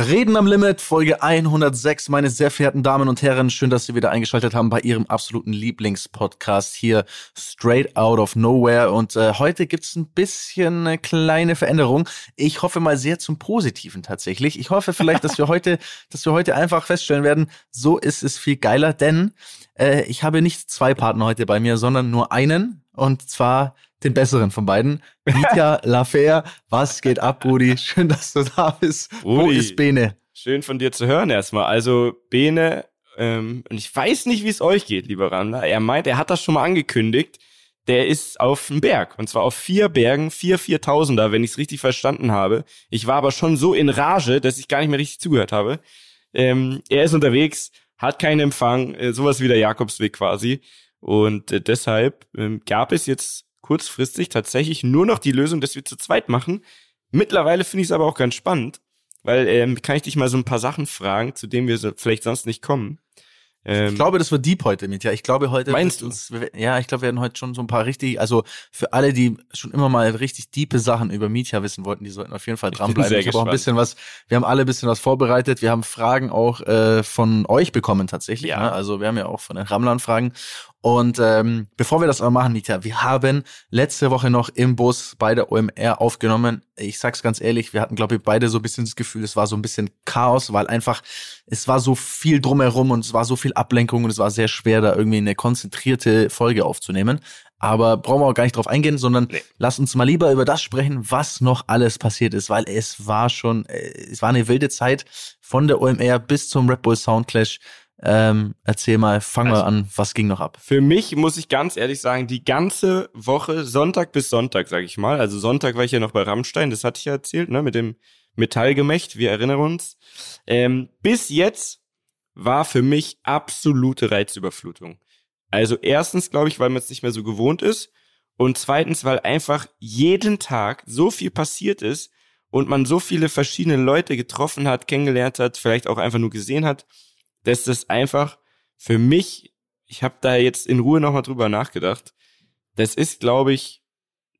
Reden am Limit, Folge 106, meine sehr verehrten Damen und Herren. Schön, dass Sie wieder eingeschaltet haben bei Ihrem absoluten Lieblingspodcast hier, Straight Out of Nowhere. Und äh, heute gibt's ein bisschen eine kleine Veränderung. Ich hoffe mal sehr zum Positiven tatsächlich. Ich hoffe vielleicht, dass wir heute, dass wir heute einfach feststellen werden, so ist es viel geiler, denn äh, ich habe nicht zwei Partner heute bei mir, sondern nur einen. Und zwar den besseren von beiden. Mitya Lafer, was geht ab, Brudi? Schön, dass du da bist. Brudi, Wo ist Bene? Schön von dir zu hören erstmal. Also Bene, ähm, und ich weiß nicht, wie es euch geht, lieber Randa. Er meint, er hat das schon mal angekündigt. Der ist auf dem Berg. Und zwar auf vier Bergen, vier Viertausender, wenn ich es richtig verstanden habe. Ich war aber schon so in Rage, dass ich gar nicht mehr richtig zugehört habe. Ähm, er ist unterwegs, hat keinen Empfang, äh, sowas wie der Jakobsweg quasi. Und äh, deshalb ähm, gab es jetzt kurzfristig tatsächlich nur noch die Lösung, dass wir zu zweit machen. Mittlerweile finde ich es aber auch ganz spannend, weil ähm, kann ich dich mal so ein paar Sachen fragen, zu denen wir so vielleicht sonst nicht kommen. Ähm, ich glaube, das wird deep heute mit, ja. Ich glaube heute. Meinst du? Uns, ja, ich glaube, wir werden heute schon so ein paar richtig, also für alle, die schon immer mal richtig diepe Sachen über Mietja wissen wollten, die sollten auf jeden Fall dranbleiben. Ich, ich habe auch ein bisschen was, wir haben alle ein bisschen was vorbereitet. Wir haben Fragen auch äh, von euch bekommen tatsächlich. Ja. Ne? Also wir haben ja auch von den Ramlern Fragen. Und ähm, bevor wir das aber machen, Nita, wir haben letzte Woche noch im Bus bei der OMR aufgenommen. Ich sag's ganz ehrlich, wir hatten, glaube ich, beide so ein bisschen das Gefühl, es war so ein bisschen Chaos, weil einfach, es war so viel drumherum und es war so viel Ablenkung und es war sehr schwer, da irgendwie eine konzentrierte Folge aufzunehmen. Aber brauchen wir auch gar nicht drauf eingehen, sondern nee. lass uns mal lieber über das sprechen, was noch alles passiert ist, weil es war schon, äh, es war eine wilde Zeit von der OMR bis zum Red Bull Soundclash. Ähm, erzähl mal, fang also, mal an, was ging noch ab? Für mich muss ich ganz ehrlich sagen, die ganze Woche, Sonntag bis Sonntag, sag ich mal. Also Sonntag war ich ja noch bei Rammstein, das hatte ich ja erzählt, ne, mit dem Metallgemächt, wir erinnern uns. Ähm, bis jetzt war für mich absolute Reizüberflutung. Also erstens, glaube ich, weil man es nicht mehr so gewohnt ist. Und zweitens, weil einfach jeden Tag so viel passiert ist und man so viele verschiedene Leute getroffen hat, kennengelernt hat, vielleicht auch einfach nur gesehen hat dass das einfach für mich, ich habe da jetzt in Ruhe nochmal drüber nachgedacht, das ist, glaube ich,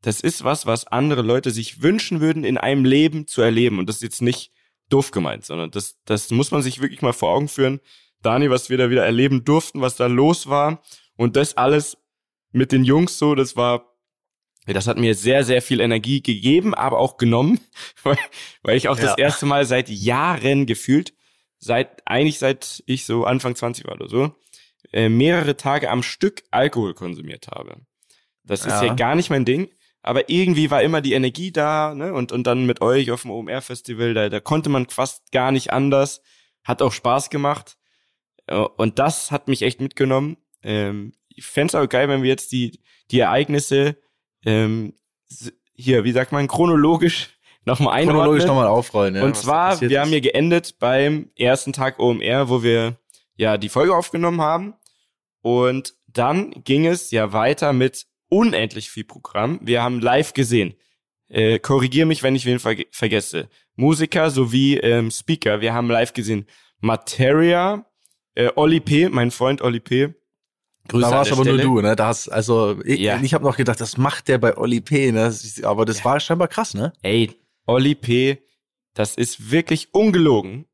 das ist was, was andere Leute sich wünschen würden, in einem Leben zu erleben. Und das ist jetzt nicht doof gemeint, sondern das, das muss man sich wirklich mal vor Augen führen. Dani, was wir da wieder erleben durften, was da los war. Und das alles mit den Jungs so, das war, das hat mir sehr, sehr viel Energie gegeben, aber auch genommen, weil, weil ich auch ja. das erste Mal seit Jahren gefühlt seit, eigentlich seit ich so Anfang 20 war oder so, äh, mehrere Tage am Stück Alkohol konsumiert habe. Das ist ja. ja gar nicht mein Ding. Aber irgendwie war immer die Energie da, ne? Und, und dann mit euch auf dem OMR-Festival, da, da konnte man fast gar nicht anders. Hat auch Spaß gemacht. Äh, und das hat mich echt mitgenommen. Ähm, ich fände es auch geil, wenn wir jetzt die, die Ereignisse ähm, hier, wie sagt man, chronologisch nochmal einordnen. Chronologisch nochmal aufrollen, ja. Und zwar, wir ist. haben hier geendet beim ersten Tag OMR, wo wir ja die Folge aufgenommen haben. Und dann ging es ja weiter mit unendlich viel Programm. Wir haben live gesehen. Äh, Korrigier mich, wenn ich wen ver vergesse. Musiker sowie ähm, Speaker. Wir haben live gesehen. Materia, äh, Oli P., mein Freund Oli P., Grüße da warst aber Stelle. nur du, ne? Da hast, also ich, ja. ich habe noch gedacht, das macht der bei Oli P, ne? Aber das ja. war scheinbar krass, ne? Ey, Olli P., das ist wirklich ungelogen.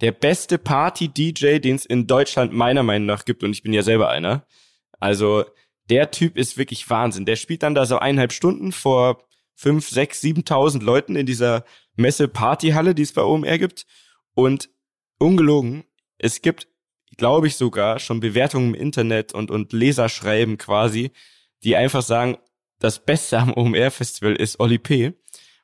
Der beste Party-DJ, den es in Deutschland meiner Meinung nach gibt, und ich bin ja selber einer. Also, der Typ ist wirklich Wahnsinn. Der spielt dann da so eineinhalb Stunden vor fünf, sechs, siebentausend Leuten in dieser Messe-Partyhalle, die es bei OMR gibt. Und ungelogen, es gibt, glaube ich sogar, schon Bewertungen im Internet und, und Leserschreiben quasi, die einfach sagen, das Beste am OMR-Festival ist Olli P.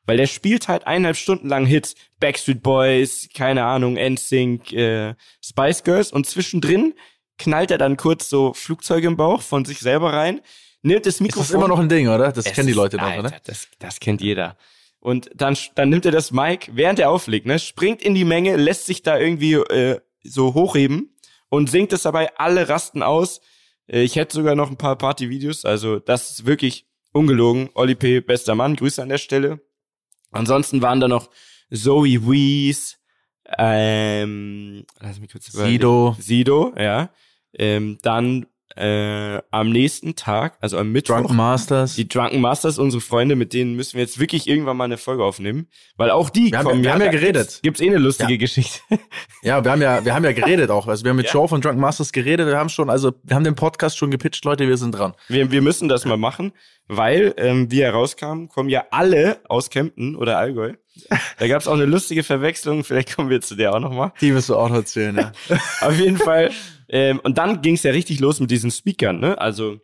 Weil der spielt halt eineinhalb Stunden lang Hits. Backstreet Boys, keine Ahnung, NSYNC, äh, Spice Girls. Und zwischendrin knallt er dann kurz so Flugzeuge im Bauch von sich selber rein, nimmt das Mikrofon. Das ist immer noch ein Ding, oder? Das kennen die Leute noch, oder? Das, das kennt jeder. Und dann, dann nimmt er das Mic, während er auflegt, ne, springt in die Menge, lässt sich da irgendwie äh, so hochheben und singt es dabei, alle rasten aus. Äh, ich hätte sogar noch ein paar Party-Videos, also das ist wirklich ungelogen. Oli P., bester Mann, Grüße an der Stelle. Ansonsten waren da noch Zoe Wees, ähm, lass mich kurz Sido. Sido, ja. Ähm, dann äh, am nächsten Tag, also am Mittwoch. Drunken Masters. Die Drunken Masters, unsere Freunde, mit denen müssen wir jetzt wirklich irgendwann mal eine Folge aufnehmen. Weil auch die wir kommen. Haben, wir haben ja geredet. Gibt's, gibt's eh eine lustige ja. Geschichte. Ja, wir haben ja, wir haben ja geredet auch. Also wir haben mit ja. Joe von Drunken Masters geredet. Wir haben schon, also wir haben den Podcast schon gepitcht, Leute, wir sind dran. Wir, wir müssen das mal machen, weil, ähm, wie herauskam, kommen ja alle aus Kempten oder Allgäu. Da gab es auch eine lustige Verwechslung, vielleicht kommen wir zu der auch nochmal. Die wirst du auch noch erzählen, ja. Auf jeden Fall. Ähm, und dann ging es ja richtig los mit diesen Speakern, ne? Also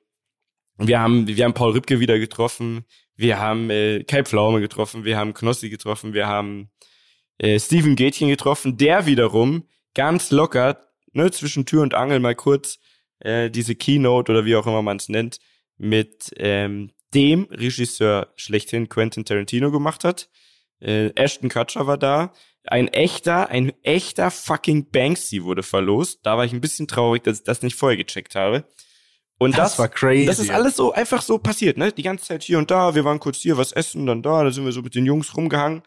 wir haben, wir haben Paul Rübke wieder getroffen, wir haben äh, Kai Pflaume getroffen, wir haben Knossi getroffen, wir haben äh, Steven Gätchen getroffen, der wiederum ganz locker, ne, zwischen Tür und Angel mal kurz äh, diese Keynote oder wie auch immer man es nennt, mit ähm, dem Regisseur schlechthin Quentin Tarantino gemacht hat. Äh, Ashton Kutcher war da. Ein echter, ein echter fucking Banksy wurde verlost. Da war ich ein bisschen traurig, dass ich das nicht vorher gecheckt habe. Und das, das, war crazy. Das ist alles so einfach so passiert, ne? Die ganze Zeit hier und da. Wir waren kurz hier was essen, dann da. Da sind wir so mit den Jungs rumgehangen.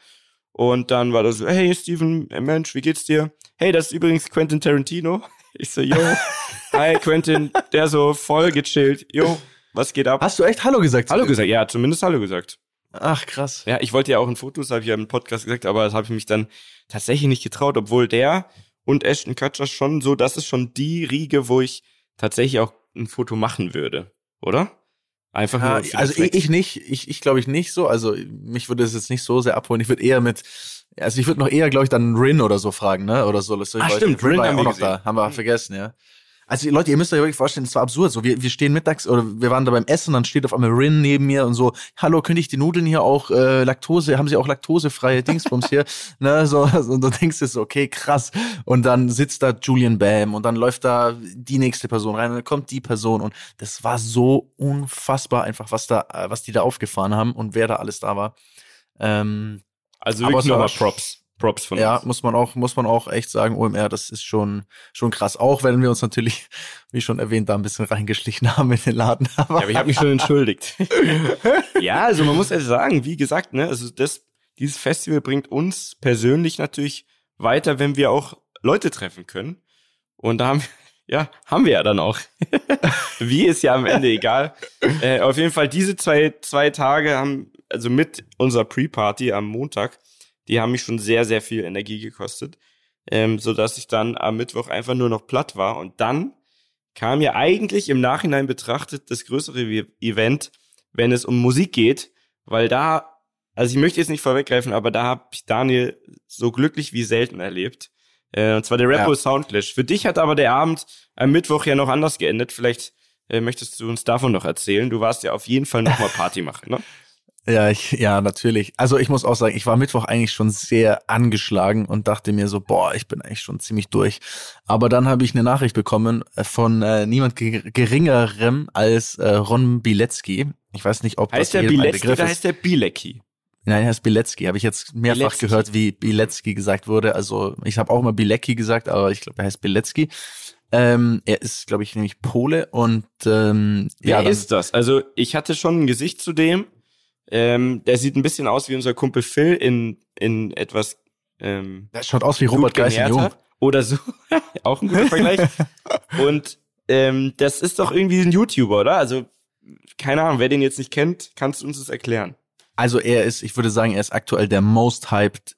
Und dann war das so, hey Steven, äh, Mensch, wie geht's dir? Hey, das ist übrigens Quentin Tarantino. Ich so, yo, hi Quentin, der so voll gechillt. Yo, was geht ab? Hast du echt Hallo gesagt? Hallo gesagt, ja, zumindest Hallo gesagt. Ach, krass. Ja, ich wollte ja auch ein Foto, das habe ich ja im Podcast gesagt, aber das habe ich mich dann tatsächlich nicht getraut, obwohl der und Ashton Kutcher schon so, das ist schon die Riege, wo ich tatsächlich auch ein Foto machen würde, oder? Einfach nur. Ja, also ich, ich, nicht, ich, ich glaube ich nicht so. Also mich würde es jetzt nicht so sehr abholen. Ich würde eher mit, also ich würde noch eher, glaube ich, dann Rin oder so fragen, ne? Oder so. Ah, stimmt, Rin ja auch noch da. Haben wir vergessen, ja. Also Leute, ihr müsst euch wirklich vorstellen, es war absurd. So, wir, wir stehen mittags oder wir waren da beim Essen, dann steht auf einmal Rin neben mir und so, hallo, könnte ich die Nudeln hier auch äh, Laktose, haben sie auch laktosefreie Dingsbums hier? ne, so, und du denkst dir so, okay, krass. Und dann sitzt da Julian Bam und dann läuft da die nächste Person rein und dann kommt die Person und das war so unfassbar einfach, was da, äh, was die da aufgefahren haben und wer da alles da war. Ähm, also wirklich nochmal Props. Props von ja, uns. Ja, muss man auch, muss man auch echt sagen, OMR, das ist schon, schon krass. Auch wenn wir uns natürlich, wie schon erwähnt, da ein bisschen reingeschlichen haben in den Laden. Aber, ja, aber ich habe mich schon entschuldigt. ja, also man muss ja sagen, wie gesagt, ne, also das, dieses Festival bringt uns persönlich natürlich weiter, wenn wir auch Leute treffen können. Und da haben wir, ja, haben wir ja dann auch. wie ist ja am Ende egal. Äh, auf jeden Fall diese zwei, zwei Tage haben, also mit unserer Pre-Party am Montag, die haben mich schon sehr, sehr viel Energie gekostet, ähm, so dass ich dann am Mittwoch einfach nur noch platt war. Und dann kam ja eigentlich im Nachhinein betrachtet das größere Event, wenn es um Musik geht, weil da, also ich möchte jetzt nicht vorweggreifen, aber da habe ich Daniel so glücklich wie selten erlebt. Äh, und zwar der Rappo ja. Soundclash. Für dich hat aber der Abend am Mittwoch ja noch anders geendet. Vielleicht äh, möchtest du uns davon noch erzählen. Du warst ja auf jeden Fall noch mal Party machen, ne? Ja, ich, ja, natürlich. Also ich muss auch sagen, ich war Mittwoch eigentlich schon sehr angeschlagen und dachte mir so, boah, ich bin eigentlich schon ziemlich durch. Aber dann habe ich eine Nachricht bekommen äh, von äh, niemand geringerem als äh, Ron Bilecki. Ich weiß nicht, ob heißt das der Bilecki Begriff oder heißt der Bilecki? Nein, er heißt Bilecki. Habe ich jetzt mehrfach Bilecki. gehört, wie Bilecki gesagt wurde. Also ich habe auch immer Bilecki gesagt, aber ich glaube, er heißt Bilecki. Ähm, er ist, glaube ich, nämlich Pole und ähm, Wer ja, ist das? Also ich hatte schon ein Gesicht zu dem, ähm, der sieht ein bisschen aus wie unser Kumpel Phil in, in etwas. Ähm, der schaut aus wie Robert Geisel Jung. Oder so. auch ein guter Vergleich. Und ähm, das ist doch irgendwie ein YouTuber, oder? Also, keine Ahnung, wer den jetzt nicht kennt, kannst du uns das erklären? Also er ist, ich würde sagen, er ist aktuell der most hyped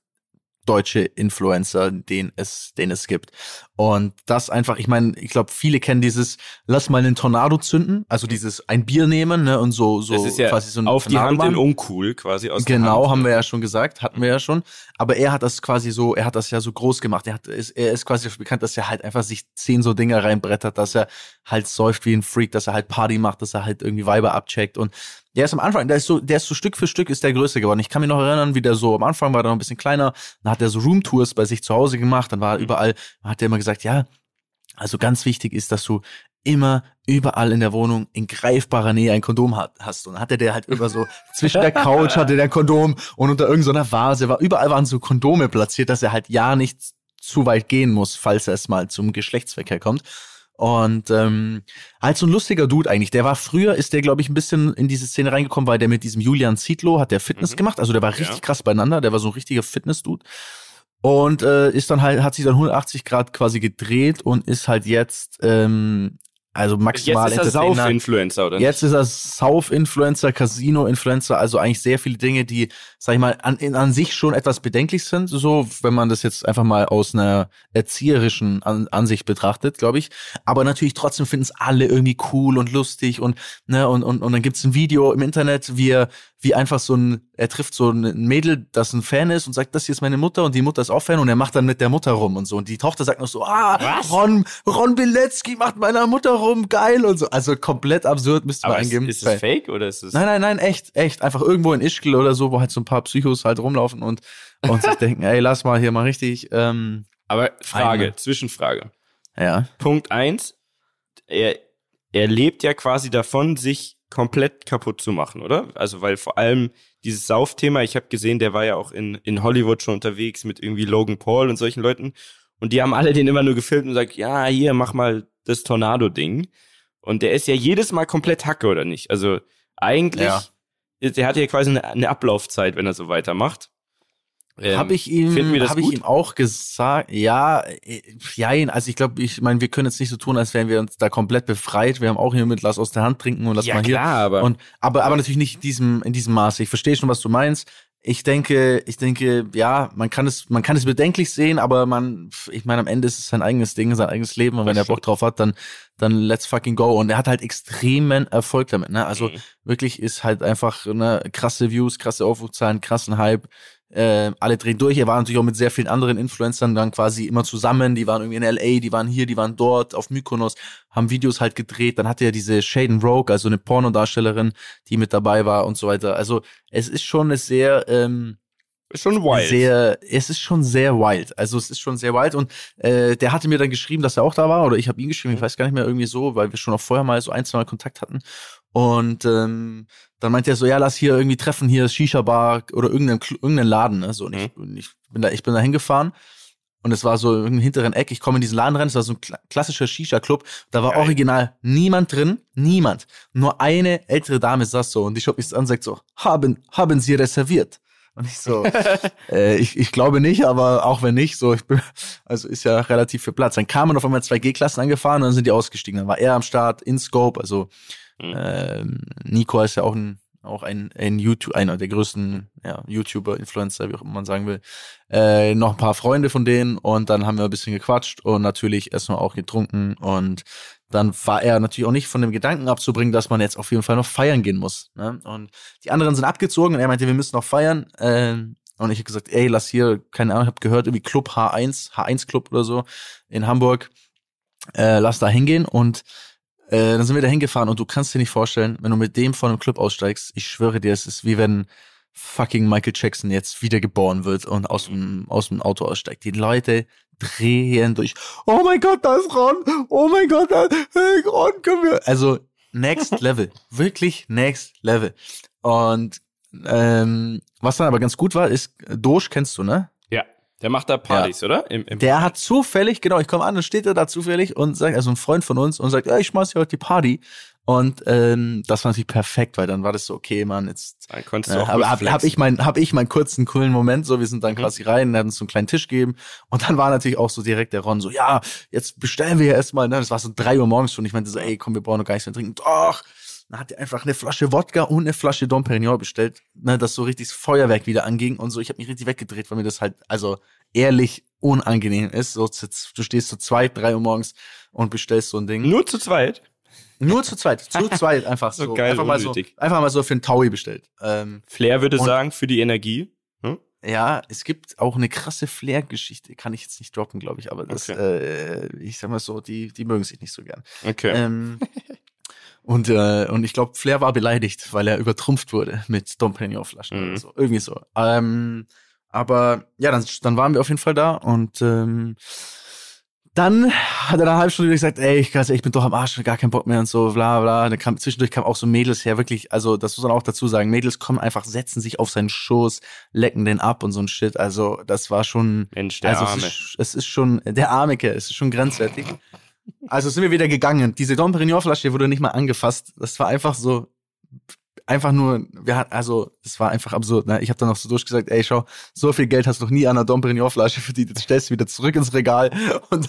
deutsche Influencer, den es, den es gibt. Und das einfach, ich meine, ich glaube, viele kennen dieses, lass mal einen Tornado zünden, also dieses ein Bier nehmen, ne, und so, so das ist ja quasi so ein auf Tornado die Hand in uncool quasi aus Genau, haben wir ja schon gesagt, hatten wir ja schon. Aber er hat das quasi so, er hat das ja so groß gemacht. Er hat, ist, er ist quasi bekannt, dass er halt einfach sich zehn so Dinger reinbrettert, dass er halt säuft wie ein Freak, dass er halt Party macht, dass er halt irgendwie Weiber abcheckt und der ist am Anfang, der ist so, der ist so Stück für Stück ist der größer geworden. Ich kann mich noch erinnern, wie der so am Anfang war, der noch ein bisschen kleiner. Dann hat er so Roomtours bei sich zu Hause gemacht. Dann war er mhm. überall, hat er immer gesagt, ja, also ganz wichtig ist, dass du immer überall in der Wohnung in greifbarer Nähe ein Kondom hat, hast. Und dann hatte der halt über so zwischen der Couch hatte der Kondom und unter irgendeiner Vase war überall waren so Kondome platziert, dass er halt ja nicht zu weit gehen muss, falls er es mal zum Geschlechtsverkehr kommt. Und ähm, halt so ein lustiger Dude eigentlich. Der war früher, ist der, glaube ich, ein bisschen in diese Szene reingekommen, weil der mit diesem Julian Zietlow hat der Fitness mhm. gemacht. Also der war richtig ja. krass beieinander. Der war so ein richtiger Fitness-Dude. Und äh, ist dann halt, hat sich dann 180 Grad quasi gedreht und ist halt jetzt ähm, also maximal Jetzt ist er Sauf-Influencer, oder? Jetzt ist er Sauf-Influencer, Casino-Influencer, also eigentlich sehr viele Dinge, die, sag ich mal, an, an sich schon etwas bedenklich sind, so, wenn man das jetzt einfach mal aus einer erzieherischen an Ansicht betrachtet, glaube ich. Aber natürlich trotzdem finden es alle irgendwie cool und lustig und, ne, und, und, und dann gibt's ein Video im Internet, wie er, wie einfach so ein, er trifft so ein Mädel, das ein Fan ist und sagt, das hier ist meine Mutter und die Mutter ist auch Fan und er macht dann mit der Mutter rum und so. Und die Tochter sagt noch so, ah, Was? Ron, Ron Bilecki macht meiner Mutter rum, geil und so. Also komplett absurd, müsste man eingeben. Ist, ist es fake oder ist es? Nein, nein, nein, echt, echt. Einfach irgendwo in Ischgl oder so, wo halt so ein paar Psychos halt rumlaufen und, und sich denken, ey, lass mal hier mal richtig, ähm, Aber Frage, eine. Zwischenfrage. Ja. Punkt eins, er, er lebt ja quasi davon, sich komplett kaputt zu machen, oder? Also weil vor allem dieses Saufthema, ich habe gesehen, der war ja auch in, in Hollywood schon unterwegs mit irgendwie Logan Paul und solchen Leuten und die haben alle den immer nur gefilmt und gesagt, ja, hier, mach mal das Tornado-Ding. Und der ist ja jedes Mal komplett Hacke, oder nicht? Also eigentlich, ja. der hat ja quasi eine, eine Ablaufzeit, wenn er so weitermacht. Ähm, habe ich ihm, habe ich ihm auch gesagt, ja, ja, also ich glaube, ich meine, wir können jetzt nicht so tun, als wären wir uns da komplett befreit. Wir haben auch hier mit Lass aus der Hand trinken und lass ja, mal hier. Klar, aber und aber aber natürlich nicht in diesem in diesem Maße. Ich verstehe schon, was du meinst. Ich denke, ich denke, ja, man kann es, man kann es bedenklich sehen, aber man, ich meine, am Ende ist es sein eigenes Ding, sein eigenes Leben und wenn er Bock drauf hat, dann, dann let's fucking go. Und er hat halt extremen Erfolg damit, ne? Also mhm. wirklich ist halt einfach ne, krasse Views, krasse Aufrufzahlen, krassen Hype äh, alle drehen durch. Er war natürlich auch mit sehr vielen anderen Influencern dann quasi immer zusammen. Die waren irgendwie in LA, die waren hier, die waren dort auf Mykonos, haben Videos halt gedreht. Dann hatte er diese Shaden Rogue, also eine Pornodarstellerin, die mit dabei war und so weiter. Also es ist schon eine sehr ähm, ist schon wild. Sehr, es ist schon sehr wild. Also es ist schon sehr wild. Und äh, der hatte mir dann geschrieben, dass er auch da war. Oder ich habe ihn geschrieben, ich weiß gar nicht mehr irgendwie so, weil wir schon auch vorher mal so ein, zwei Mal Kontakt hatten. Und ähm, dann meinte er so, ja, lass hier irgendwie treffen, hier Shisha-Bar oder irgendeinen, irgendeinen Laden. Ne? So, und ich, mhm. ich, bin da, ich bin da hingefahren und es war so im hinteren Eck. Ich komme in diesen Laden rein, es war so ein klassischer Shisha-Club. Da war Geil. original niemand drin, niemand. Nur eine ältere Dame saß so und die schaut mich an und sagt so, haben, haben Sie reserviert? Und ich so, äh, ich, ich glaube nicht, aber auch wenn nicht, so, ich bin, also ist ja relativ viel Platz. Dann kamen auf einmal zwei G-Klassen angefahren und dann sind die ausgestiegen. Dann war er am Start, in Scope, also Mhm. Ähm, Nico ist ja auch ein auch ein, ein YouTube, einer der größten ja, YouTuber, Influencer, wie auch immer man sagen will. Äh, noch ein paar Freunde von denen und dann haben wir ein bisschen gequatscht und natürlich erstmal auch getrunken und dann war er natürlich auch nicht von dem Gedanken abzubringen, dass man jetzt auf jeden Fall noch feiern gehen muss. Ne? Und die anderen sind abgezogen und er meinte, wir müssen noch feiern. Äh, und ich habe gesagt, ey, lass hier, keine Ahnung, ich habe gehört, irgendwie Club H1, H1 Club oder so in Hamburg. Äh, lass da hingehen und äh, dann sind wir da hingefahren und du kannst dir nicht vorstellen, wenn du mit dem von einem Club aussteigst, ich schwöre dir, es ist wie wenn fucking Michael Jackson jetzt wiedergeboren wird und aus dem, aus dem Auto aussteigt. Die Leute drehen durch. Oh mein Gott, da ist Ron. Oh mein Gott, da, hey, Ron, können wir. Also, next level. Wirklich next level. Und ähm, was dann aber ganz gut war, ist, Doge kennst du, ne? Der macht da Partys, ja. oder? Im, im der hat zufällig, genau, ich komme an, dann steht er da zufällig und sagt, also ein Freund von uns und sagt, ja, ich schmeiß hier heute die Party. Und ähm, das war natürlich perfekt, weil dann war das so, okay, Mann, jetzt dann konntest du äh, auch hab, hab ich mein, hab ich meinen kurzen coolen Moment, so wir sind dann mhm. quasi rein, hat uns so einen kleinen Tisch gegeben und dann war natürlich auch so direkt der Ron so, ja, jetzt bestellen wir ja erstmal, ne, das war so drei Uhr morgens schon, ich meinte so, ey, komm, wir brauchen noch gar nichts mehr trinken. Doch, dann hat er einfach eine Flasche Wodka und eine Flasche Dom Perignon bestellt, ne, das so richtig das Feuerwerk wieder anging und so. Ich habe mich richtig weggedreht, weil mir das halt, also ehrlich unangenehm ist. So, du stehst zu zweit, drei Uhr morgens und bestellst so ein Ding. Nur zu zweit? Nur zu zweit, zu zweit einfach so. so geil, einfach, mal so einfach mal so für einen Taui bestellt. Ähm, Flair würde sagen, für die Energie. Hm? Ja, es gibt auch eine krasse Flair-Geschichte, kann ich jetzt nicht droppen, glaube ich, aber das, okay. äh, ich sag mal so, die, die mögen sich nicht so gern. Okay. Ähm, Und, äh, und ich glaube, Flair war beleidigt, weil er übertrumpft wurde mit Dom Perignon Flaschen mhm. oder so. Irgendwie so. Ähm, aber ja, dann, dann waren wir auf jeden Fall da und ähm, dann hat er nach einer halben Stunde gesagt, ey, ich, ich bin doch am Arsch, gar keinen Bock mehr und so, bla bla. Dann kam, zwischendurch kam auch so Mädels her, wirklich, also das muss man auch dazu sagen, Mädels kommen einfach, setzen sich auf seinen Schoß, lecken den ab und so ein Shit. Also das war schon, Mensch, der also Arme. Es ist, es ist schon, der Armeke, es ist schon grenzwertig. Also sind wir wieder gegangen. Diese Dom Perignon Flasche wurde nicht mal angefasst. Das war einfach so, einfach nur, wir hatten, also es war einfach absurd. Ne? Ich habe dann noch so durchgesagt, ey, schau, so viel Geld hast du noch nie an einer Dom Perignon Flasche verdient, jetzt stellst du wieder zurück ins Regal und,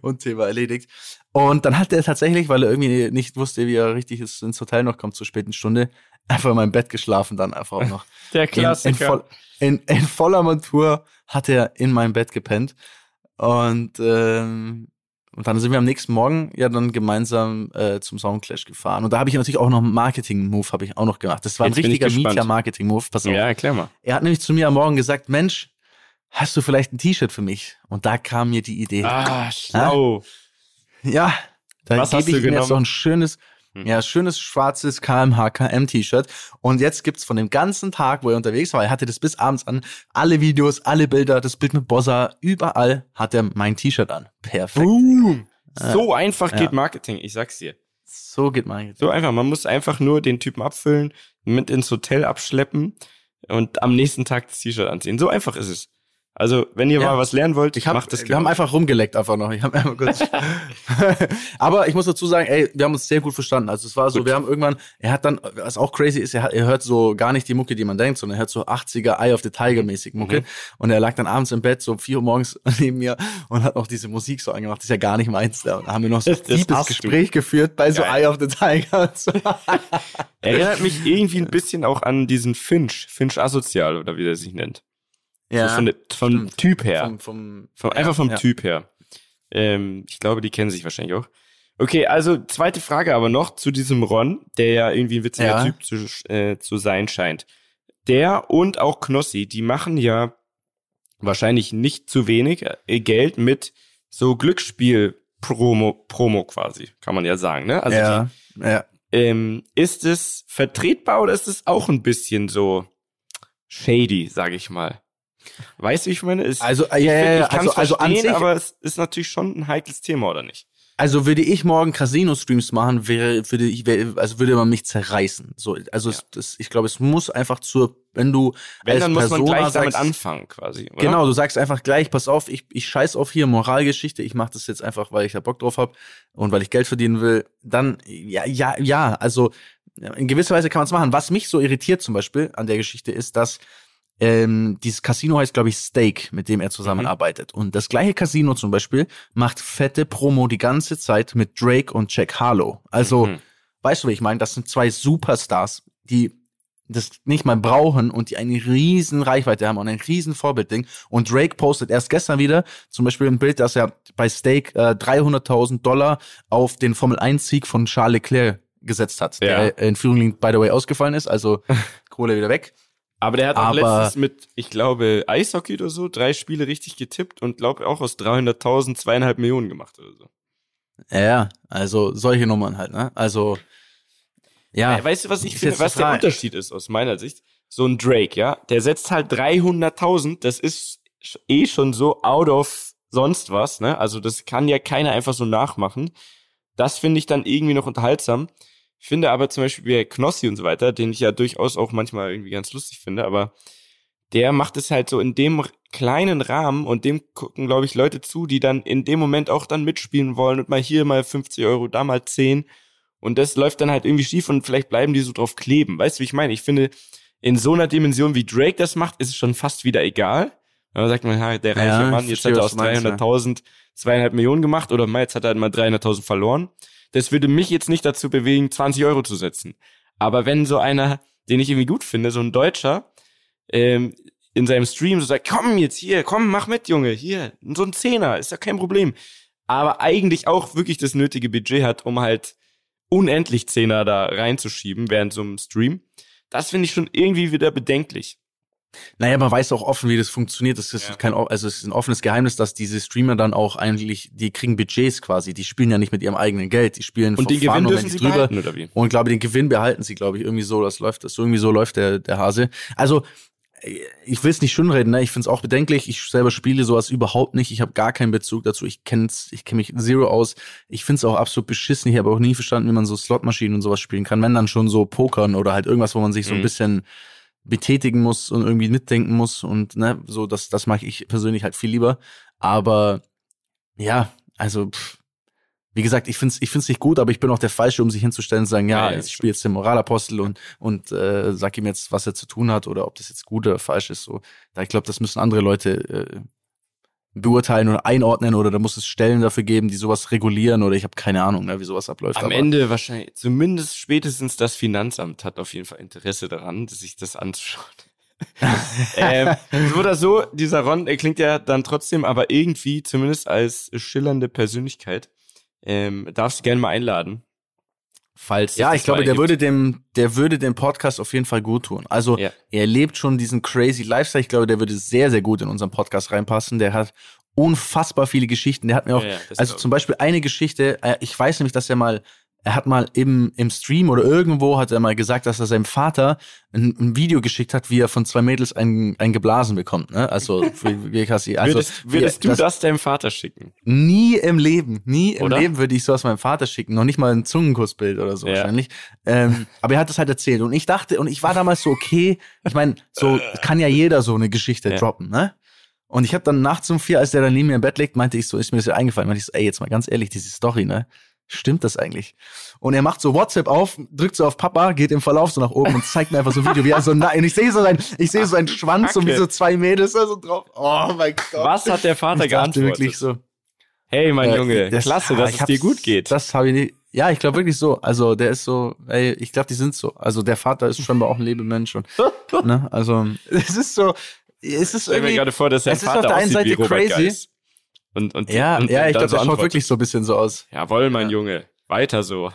und Thema erledigt. Und dann hat er tatsächlich, weil er irgendwie nicht wusste, wie er richtig ist, ins Hotel noch kommt zur späten Stunde, einfach in meinem Bett geschlafen dann einfach auch noch. Der Klassiker. In, in, voll, in, in voller Montur hat er in meinem Bett gepennt. Und ähm, und dann sind wir am nächsten Morgen ja dann gemeinsam äh, zum Soundclash gefahren. Und da habe ich natürlich auch noch einen Marketing-Move habe ich auch noch gemacht. Das war Jetzt ein richtiger Media-Marketing-Move. Pass auf. Ja, erklär mal. Er hat nämlich zu mir am Morgen gesagt, Mensch, hast du vielleicht ein T-Shirt für mich? Und da kam mir die Idee. Ah, schlau. Ja, da gebe ich ihm jetzt noch ein schönes, hm. Ja, schönes schwarzes KMH-KM-T-Shirt. Und jetzt gibt's von dem ganzen Tag, wo er unterwegs war, er hatte das bis abends an, alle Videos, alle Bilder, das Bild mit Bossa, überall hat er mein T-Shirt an. Perfekt. Boom. So einfach geht Marketing, ich sag's dir. So geht Marketing. So einfach, man muss einfach nur den Typen abfüllen, mit ins Hotel abschleppen und am nächsten Tag das T-Shirt anziehen. So einfach ist es. Also, wenn ihr ja. mal was lernen wollt, ich hab, macht das. Wir haben einfach rumgeleckt einfach noch. Ich hab einfach kurz. Aber ich muss dazu sagen, ey, wir haben uns sehr gut verstanden. Also es war so, gut. wir haben irgendwann, er hat dann, was auch crazy ist, er, hat, er hört so gar nicht die Mucke, die man denkt, sondern er hört so 80er Eye of the Tiger mäßig Mucke. Mhm. Und er lag dann abends im Bett so um vier Uhr morgens neben mir und hat noch diese Musik so angemacht. Das ist ja gar nicht meins. Da haben wir noch so ein tiefes Gespräch du. geführt bei so Geil. Eye of the Tiger. So. Erinnert mich irgendwie ein bisschen auch an diesen Finch, Finch asozial oder wie der sich nennt. Ja. So von, vom Typ her. Vom, vom, vom einfach vom ja. Typ her. Ähm, ich glaube, die kennen sich wahrscheinlich auch. Okay, also zweite Frage aber noch zu diesem Ron, der ja irgendwie ein witziger ja. Typ zu, äh, zu sein scheint. Der und auch Knossi, die machen ja wahrscheinlich nicht zu wenig äh, Geld mit so Glücksspiel-Promo Promo quasi, kann man ja sagen. Ne? Also ja, die, ja. Ähm, ist es vertretbar oder ist es auch ein bisschen so shady, sage ich mal? Weißt du, wie ich meine? Ist, also, ja, ja, ja, also, also an sich, aber es ist natürlich schon ein heikles Thema, oder nicht? Also würde ich morgen Casino-Streams machen, wäre, würde ich, also würde man mich zerreißen. So, also ja. es, das, ich glaube, es muss einfach zur, wenn du wenn, als dann muss Persona man gleich sagst, damit anfangen, quasi. Oder? Genau, du sagst einfach gleich, pass auf, ich, ich scheiß auf hier Moralgeschichte, ich mache das jetzt einfach, weil ich da Bock drauf habe und weil ich Geld verdienen will. Dann, ja, ja, ja, also in gewisser Weise kann man es machen. Was mich so irritiert zum Beispiel an der Geschichte ist, dass ähm, dieses Casino heißt, glaube ich, Steak, mit dem er zusammenarbeitet. Mhm. Und das gleiche Casino zum Beispiel macht fette Promo die ganze Zeit mit Drake und Jack Harlow. Also, mhm. weißt du, wie ich meine? Das sind zwei Superstars, die das nicht mal brauchen und die eine riesen Reichweite haben und ein riesen Vorbildding. Und Drake postet erst gestern wieder zum Beispiel ein Bild, dass er bei Steak äh, 300.000 Dollar auf den Formel-1-Sieg von Charles Leclerc gesetzt hat, ja. der in Führung, by the way, ausgefallen ist, also Kohle wieder weg. Aber der hat auch aber, letztens mit, ich glaube, Eishockey oder so, drei Spiele richtig getippt und glaube auch aus 300.000 zweieinhalb Millionen gemacht oder so. Ja, also solche Nummern halt, ne? Also, ja. Weißt du, was ich finde, was der Unterschied ist aus meiner Sicht? So ein Drake, ja, der setzt halt 300.000, das ist eh schon so out of sonst was, ne? Also das kann ja keiner einfach so nachmachen. Das finde ich dann irgendwie noch unterhaltsam. Ich finde aber zum Beispiel wie Knossi und so weiter, den ich ja durchaus auch manchmal irgendwie ganz lustig finde, aber der macht es halt so in dem kleinen Rahmen und dem gucken, glaube ich, Leute zu, die dann in dem Moment auch dann mitspielen wollen und mal hier mal 50 Euro, da mal 10. Und das läuft dann halt irgendwie schief und vielleicht bleiben die so drauf kleben. Weißt du, wie ich meine? Ich finde, in so einer Dimension, wie Drake das macht, ist es schon fast wieder egal. Dann sagt man, der reiche ja, Mann, jetzt hat er aus 300.000 zweieinhalb Millionen gemacht oder jetzt hat er halt mal 300.000 verloren das würde mich jetzt nicht dazu bewegen, 20 Euro zu setzen. Aber wenn so einer, den ich irgendwie gut finde, so ein Deutscher, ähm, in seinem Stream so sagt, komm jetzt hier, komm, mach mit, Junge, hier, so ein Zehner, ist ja kein Problem. Aber eigentlich auch wirklich das nötige Budget hat, um halt unendlich Zehner da reinzuschieben während so einem Stream. Das finde ich schon irgendwie wieder bedenklich. Naja, man weiß auch offen, wie das funktioniert. Das ist ja. kein, also es ist ein offenes Geheimnis, dass diese Streamer dann auch eigentlich, die kriegen Budgets quasi. Die spielen ja nicht mit ihrem eigenen Geld. Die spielen und den Gewinn dürfen sie drüber. behalten, oder wie? Und glaube, den Gewinn behalten sie, glaube ich, irgendwie so. Das läuft, das irgendwie so läuft der, der Hase. Also, ich will es nicht schönreden, ne? Ich finde es auch bedenklich. Ich selber spiele sowas überhaupt nicht. Ich habe gar keinen Bezug dazu. Ich kenn's, ich kenne mich zero aus. Ich finde es auch absolut beschissen. Ich habe auch nie verstanden, wie man so Slotmaschinen und sowas spielen kann. Wenn dann schon so Pokern oder halt irgendwas, wo man sich so ein mhm. Betätigen muss und irgendwie mitdenken muss und ne, so das das mag ich persönlich halt viel lieber, aber ja, also pff, wie gesagt, ich finde es ich find's nicht gut, aber ich bin auch der Falsche, um sich hinzustellen und zu sagen, ja, ja ich spiele jetzt den Moralapostel und, und äh, sag ihm jetzt, was er zu tun hat oder ob das jetzt gut oder falsch ist. So, da ich glaube, das müssen andere Leute äh, beurteilen oder einordnen oder da muss es Stellen dafür geben, die sowas regulieren oder ich habe keine Ahnung, ne, wie sowas abläuft. Am Ende wahrscheinlich, zumindest spätestens das Finanzamt hat auf jeden Fall Interesse daran, sich das anzuschauen. ähm, so oder so, dieser Ron, er klingt ja dann trotzdem, aber irgendwie zumindest als schillernde Persönlichkeit. Ähm, darfst du gerne mal einladen. Falls ja, ich glaube, der würde dem, der würde dem Podcast auf jeden Fall gut tun. Also ja. er lebt schon diesen crazy Lifestyle. Ich glaube, der würde sehr, sehr gut in unseren Podcast reinpassen. Der hat unfassbar viele Geschichten. Der hat mir auch, ja, ja, also zum Beispiel eine Geschichte. Äh, ich weiß nämlich, dass er mal er hat mal im, im Stream oder irgendwo hat er mal gesagt, dass er seinem Vater ein, ein Video geschickt hat, wie er von zwei Mädels ein, ein geblasen bekommt. Ne? Also, wie, wie also würdest, würdest du das, das, deinem Vater schicken? Nie im Leben, nie im oder? Leben würde ich sowas meinem Vater schicken. Noch nicht mal ein Zungenkussbild oder so ja. wahrscheinlich. Ähm, aber er hat das halt erzählt und ich dachte und ich war damals so okay. Ich meine, so kann ja jeder so eine Geschichte ja. droppen, ne? Und ich habe dann nachts um vier, als der dann neben mir im Bett liegt, meinte ich so, ist mir das ja eingefallen, meinte ich so, ey, jetzt mal ganz ehrlich, diese Story, ne? Stimmt das eigentlich? Und er macht so WhatsApp auf, drückt so auf Papa, geht im Verlauf so nach oben und zeigt mir einfach so ein Video, wie er so, nein, ich sehe so sein, ich sehe so einen Schwanz und wie so zwei Mädels da so drauf. Oh mein Gott. Was hat der Vater ich geantwortet? wirklich so. Hey, mein äh, Junge, das, klasse, dass es dir gut geht. Das habe ich nicht. Ja, ich glaube wirklich so. Also der ist so, ey, ich glaube, die sind so. Also der Vater ist scheinbar auch ein Lebemensch und ne, also es ist so, es ist irgendwie. Ich mir gerade vor, dass der es Vater ist auf der einen Seite crazy. Geist. Und, und, ja, und, ja, ich glaube, so der schaut wirklich so ein bisschen so aus. Jawohl, mein ja. Junge. Weiter so.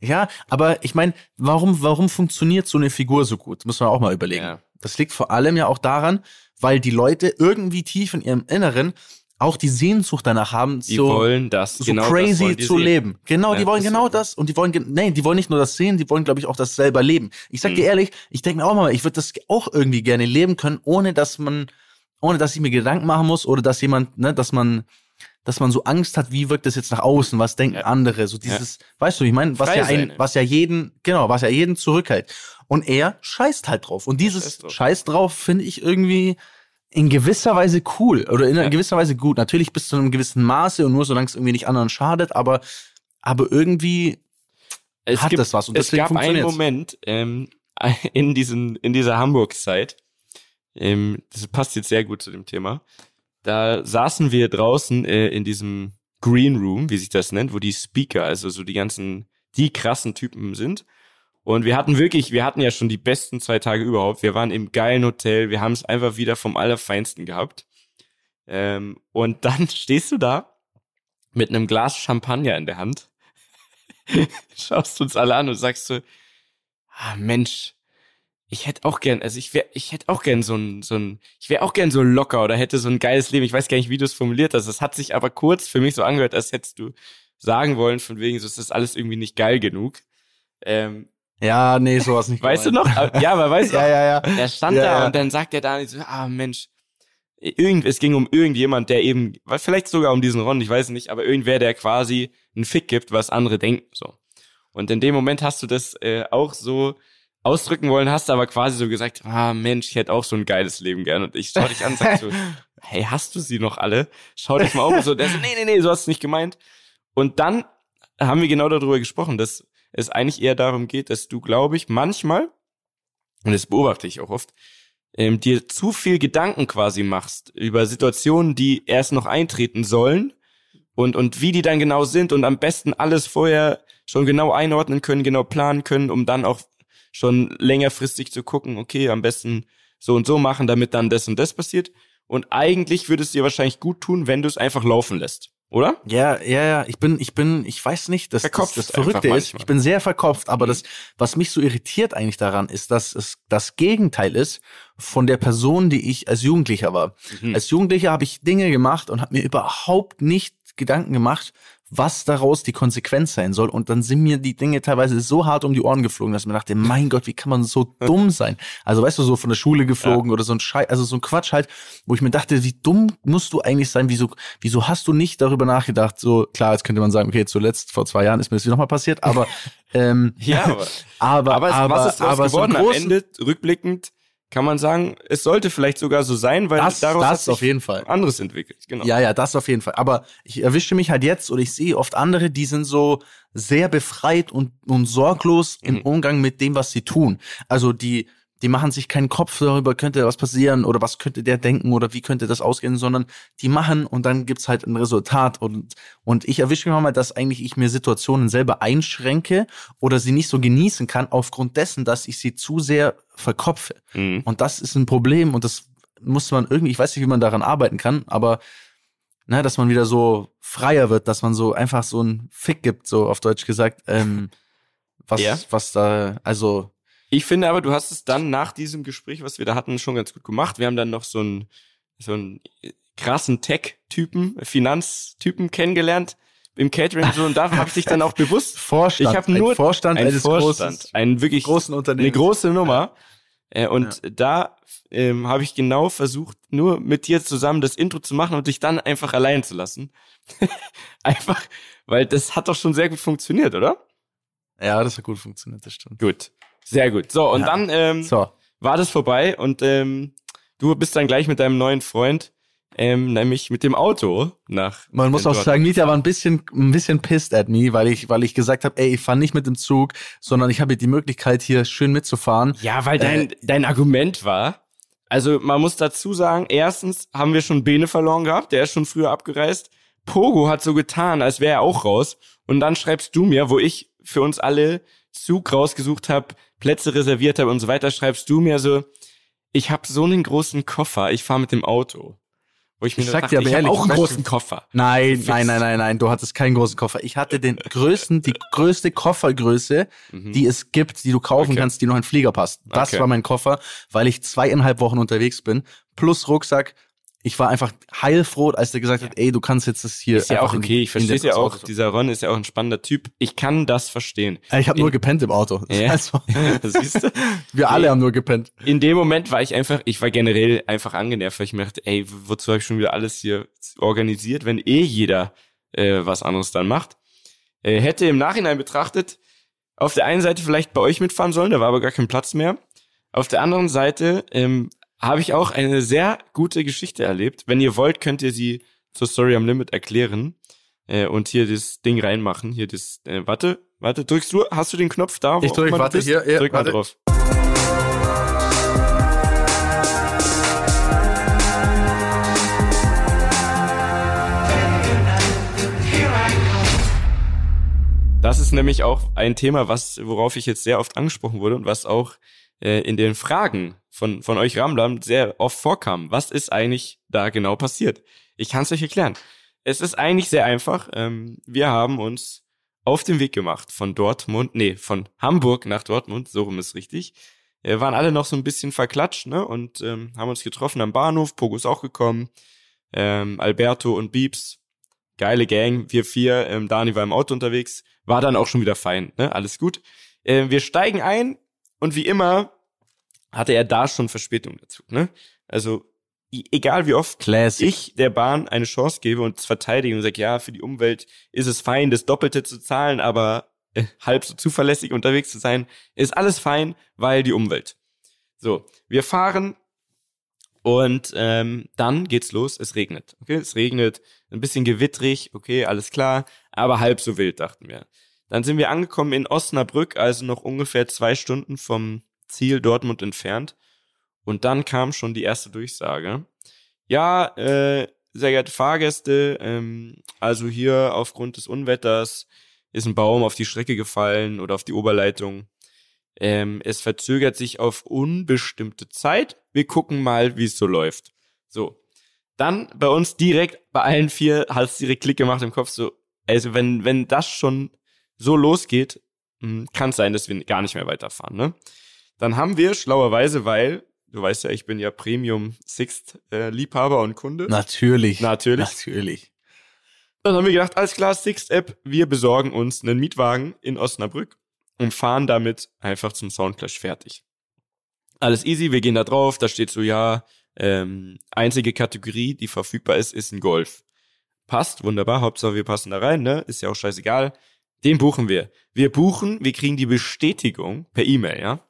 ja, aber ich meine, warum, warum funktioniert so eine Figur so gut? Muss man auch mal überlegen. Ja. Das liegt vor allem ja auch daran, weil die Leute irgendwie tief in ihrem Inneren auch die Sehnsucht danach haben, die so, wollen das, so genau crazy das zu sehen. leben. Genau, ja, die wollen genau das und die wollen, nee, die wollen nicht nur das sehen, die wollen, glaube ich, auch das selber leben. Ich sag mhm. dir ehrlich, ich denke mir auch mal, ich würde das auch irgendwie gerne leben können, ohne dass man, ohne dass ich mir Gedanken machen muss oder dass jemand, ne, dass man, dass man so Angst hat, wie wirkt das jetzt nach außen, was denken ja. andere, so dieses, ja. weißt du, ich meine, was ja ein, was ja jeden, genau, was ja jeden zurückhält. Und er scheißt halt drauf. Und dieses drauf. Scheiß drauf finde ich irgendwie in gewisser Weise cool oder in ja. gewisser Weise gut. Natürlich bis zu einem gewissen Maße und nur solange es irgendwie nicht anderen schadet, aber, aber irgendwie es hat gibt, das was. Und es gab einen Moment ähm, in diesen, in dieser Hamburg-Zeit, ähm, das passt jetzt sehr gut zu dem Thema da saßen wir draußen äh, in diesem Green Room, wie sich das nennt, wo die Speaker, also so die ganzen, die krassen Typen sind. Und wir hatten wirklich, wir hatten ja schon die besten zwei Tage überhaupt. Wir waren im geilen Hotel, wir haben es einfach wieder vom Allerfeinsten gehabt. Ähm, und dann stehst du da mit einem Glas Champagner in der Hand, schaust uns alle an und sagst so, ah Mensch, ich hätte auch gern, also ich wäre, ich hätte auch gern so ein, so ein, ich wäre auch gern so locker oder hätte so ein geiles Leben. Ich weiß gar nicht, wie du es formuliert hast. Es hat sich aber kurz für mich so angehört, als hättest du sagen wollen, von wegen, so ist das alles irgendwie nicht geil genug. Ähm, ja, nee, sowas nicht. Weißt gemeint. du noch? Ja, aber weißt du, ja, ja, ja. der stand ja, da ja. und dann sagt er da so, ah Mensch, irgend, es ging um irgendjemand, der eben, vielleicht sogar um diesen Ron, ich weiß nicht, aber irgendwer, der quasi einen Fick gibt, was andere denken, so. Und in dem Moment hast du das äh, auch so ausdrücken wollen, hast aber quasi so gesagt, ah Mensch, ich hätte auch so ein geiles Leben gern. Und ich schau dich an und sag so, hey, hast du sie noch alle? Schau dich mal um. Und so, der so, nee, nee, nee, so hast du nicht gemeint. Und dann haben wir genau darüber gesprochen, dass es eigentlich eher darum geht, dass du, glaube ich, manchmal, und das beobachte ich auch oft, ähm, dir zu viel Gedanken quasi machst über Situationen, die erst noch eintreten sollen und, und wie die dann genau sind und am besten alles vorher schon genau einordnen können, genau planen können, um dann auch schon längerfristig zu gucken, okay, am besten so und so machen, damit dann das und das passiert. Und eigentlich würde es dir wahrscheinlich gut tun, wenn du es einfach laufen lässt. Oder? Ja, ja, ja. Ich bin, ich bin, ich weiß nicht, dass das, das Verrückte ist. Ich bin sehr verkopft, aber das, was mich so irritiert eigentlich daran, ist, dass es das Gegenteil ist von der Person, die ich als Jugendlicher war. Mhm. Als Jugendlicher habe ich Dinge gemacht und habe mir überhaupt nicht Gedanken gemacht, was daraus die Konsequenz sein soll. Und dann sind mir die Dinge teilweise so hart um die Ohren geflogen, dass ich mir dachte, mein Gott, wie kann man so dumm sein? Also weißt du, so von der Schule geflogen ja. oder so ein Scheiß, also so ein Quatsch halt, wo ich mir dachte, wie dumm musst du eigentlich sein? Wieso, wieso hast du nicht darüber nachgedacht? So, klar, jetzt könnte man sagen, okay, zuletzt vor zwei Jahren ist mir das wieder nochmal passiert, aber ähm, ja, aber, aber, aber, aber, was ist aber geworden? So Am Ende, rückblickend, kann man sagen, es sollte vielleicht sogar so sein, weil das, daraus das hat sich auf jeden Fall. anderes entwickelt. Genau. Ja, ja, das auf jeden Fall. Aber ich erwische mich halt jetzt oder ich sehe oft andere, die sind so sehr befreit und, und sorglos mhm. im Umgang mit dem, was sie tun. Also die die machen sich keinen Kopf darüber, könnte was passieren oder was könnte der denken oder wie könnte das ausgehen, sondern die machen und dann gibt's halt ein Resultat und, und ich erwische mich mal, dass eigentlich ich mir Situationen selber einschränke oder sie nicht so genießen kann aufgrund dessen, dass ich sie zu sehr verkopfe. Mhm. Und das ist ein Problem und das muss man irgendwie, ich weiß nicht, wie man daran arbeiten kann, aber ne, dass man wieder so freier wird, dass man so einfach so ein Fick gibt, so auf Deutsch gesagt, ähm, was, ja. was da, also ich finde aber, du hast es dann nach diesem Gespräch, was wir da hatten, schon ganz gut gemacht. Wir haben dann noch so einen, so einen krassen Tech-Typen, Finanztypen kennengelernt im Catering so und da habe ich dich dann auch bewusst Vorstand, ich habe nur ein Vorstand ein eines Vorstand, einen wirklich großen Unternehmen, eine große Nummer. Ja. Äh, und ja. da ähm, habe ich genau versucht, nur mit dir zusammen das Intro zu machen und dich dann einfach allein zu lassen. einfach, weil das hat doch schon sehr gut funktioniert, oder? Ja, das hat gut funktioniert, das stimmt. Gut. Sehr gut. So, und ja. dann ähm, so. war das vorbei und ähm, du bist dann gleich mit deinem neuen Freund, ähm, nämlich mit dem Auto nach. Man muss auch Dortmund. sagen, Nita war ein bisschen, ein bisschen pissed at me, weil ich, weil ich gesagt habe, ey, ich fahre nicht mit dem Zug, sondern ich habe die Möglichkeit, hier schön mitzufahren. Ja, weil dein, äh, dein Argument war, also man muss dazu sagen, erstens haben wir schon Bene verloren gehabt, der ist schon früher abgereist. Pogo hat so getan, als wäre er auch raus. Und dann schreibst du mir, wo ich für uns alle Zug rausgesucht habe, Plätze reserviert habe und so weiter, schreibst du mir so, ich habe so einen großen Koffer, ich fahre mit dem Auto. Wo ich mir ich sag dachte, dir aber ich ehrlich, auch einen großen Koffer. Nein, nein, nein, nein, nein, du hattest keinen großen Koffer. Ich hatte den größten, die größte Koffergröße, mhm. die es gibt, die du kaufen okay. kannst, die noch in Flieger passt. Das okay. war mein Koffer, weil ich zweieinhalb Wochen unterwegs bin, plus Rucksack, ich war einfach heilfroh, als der gesagt hat, ey, du kannst jetzt das hier. Ist ja auch okay, ich verstehe ja auch. Dieser Ron ist ja auch ein spannender Typ. Ich kann das verstehen. Ich habe nur gepennt im Auto. Ja. Also, siehst du? Wir alle haben nur gepennt. In dem Moment war ich einfach, ich war generell einfach angenervt, weil ich mir dachte, ey, wozu habe ich schon wieder alles hier organisiert, wenn eh jeder äh, was anderes dann macht. Äh, hätte im Nachhinein betrachtet, auf der einen Seite vielleicht bei euch mitfahren sollen, da war aber gar kein Platz mehr. Auf der anderen Seite ähm, habe ich auch eine sehr gute Geschichte erlebt. Wenn ihr wollt, könnt ihr sie zur Story am Limit erklären äh, und hier das Ding reinmachen. Hier das, äh, warte, warte, drückst du, hast du den Knopf da? Ich drück, warte, hier, hier, drück warte. mal drauf. Das ist nämlich auch ein Thema, was, worauf ich jetzt sehr oft angesprochen wurde und was auch äh, in den Fragen von, von euch Ramblern sehr oft vorkam. Was ist eigentlich da genau passiert? Ich kann es euch erklären. Es ist eigentlich sehr einfach. Ähm, wir haben uns auf den Weg gemacht von Dortmund, nee, von Hamburg nach Dortmund, so rum ist richtig. Wir waren alle noch so ein bisschen verklatscht, ne? Und ähm, haben uns getroffen am Bahnhof. Pogo ist auch gekommen. Ähm, Alberto und Beeps. Geile Gang, wir vier. Ähm, Dani war im Auto unterwegs. War dann auch schon wieder fein, ne? Alles gut. Ähm, wir steigen ein und wie immer hatte er da schon Verspätung dazu. Ne? Also egal wie oft Classic. ich der Bahn eine Chance gebe und es verteidige und sage, ja, für die Umwelt ist es fein, das Doppelte zu zahlen, aber äh, halb so zuverlässig unterwegs zu sein, ist alles fein, weil die Umwelt. So, wir fahren und ähm, dann geht's los, es regnet. Okay, es regnet, ein bisschen gewittrig, okay, alles klar, aber halb so wild, dachten wir. Dann sind wir angekommen in Osnabrück, also noch ungefähr zwei Stunden vom Ziel Dortmund entfernt. Und dann kam schon die erste Durchsage. Ja, äh, sehr geehrte Fahrgäste, ähm, also hier aufgrund des Unwetters ist ein Baum auf die Strecke gefallen oder auf die Oberleitung. Ähm, es verzögert sich auf unbestimmte Zeit. Wir gucken mal, wie es so läuft. So. Dann bei uns direkt, bei allen vier, hat es direkt Klick gemacht im Kopf, so, also wenn, wenn das schon so losgeht, hm, kann es sein, dass wir gar nicht mehr weiterfahren. Ne? Dann haben wir schlauerweise, weil du weißt ja, ich bin ja Premium Sixt äh, Liebhaber und Kunde. Natürlich. Natürlich. Natürlich. Dann haben wir gedacht, alles klar, Sixt App, wir besorgen uns einen Mietwagen in Osnabrück und fahren damit einfach zum Soundclash fertig. Alles easy, wir gehen da drauf, da steht so, ja, ähm, einzige Kategorie, die verfügbar ist, ist ein Golf. Passt, wunderbar, Hauptsache wir passen da rein, ne? Ist ja auch scheißegal. Den buchen wir. Wir buchen, wir kriegen die Bestätigung per E-Mail, ja.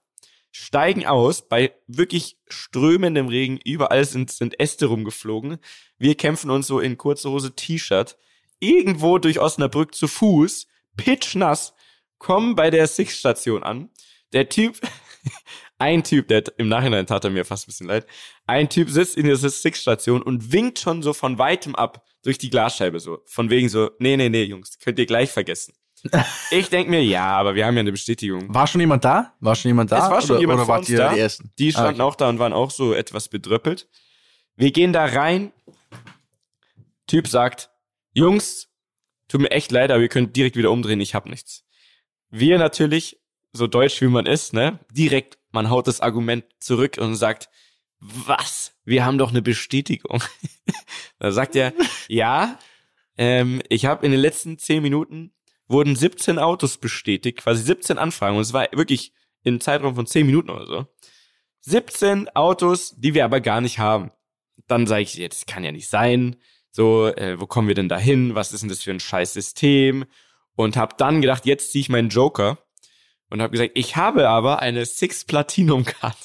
Steigen aus bei wirklich strömendem Regen. Überall sind, sind Äste rumgeflogen. Wir kämpfen uns so in kurze Hose T-Shirt irgendwo durch Osnabrück zu Fuß, pitchnass, kommen bei der Six-Station an. Der Typ, ein Typ, der im Nachhinein tat er mir fast ein bisschen leid, ein Typ sitzt in dieser Six-Station und winkt schon so von weitem ab durch die Glasscheibe so. Von wegen so, nee, nee, nee, Jungs, könnt ihr gleich vergessen. Ich denk mir, ja, aber wir haben ja eine Bestätigung. War schon jemand da? War schon jemand da? Es war schon oder, jemand oder wart ihr da? die Ersten? Die standen ah, okay. auch da und waren auch so etwas bedröppelt. Wir gehen da rein. Typ sagt, Jungs, tut mir echt leid, aber ihr könnt direkt wieder umdrehen, ich hab nichts. Wir natürlich, so deutsch wie man ist, ne, direkt, man haut das Argument zurück und sagt, was? Wir haben doch eine Bestätigung. da sagt er, ja, ähm, ich habe in den letzten zehn Minuten wurden 17 Autos bestätigt, quasi 17 Anfragen und es war wirklich im Zeitraum von 10 Minuten oder so. 17 Autos, die wir aber gar nicht haben. Dann sage ich jetzt, kann ja nicht sein. So, äh, wo kommen wir denn da hin? Was ist denn das für ein scheiß System? Und habe dann gedacht, jetzt ziehe ich meinen Joker und habe gesagt, ich habe aber eine Six Platinum Card.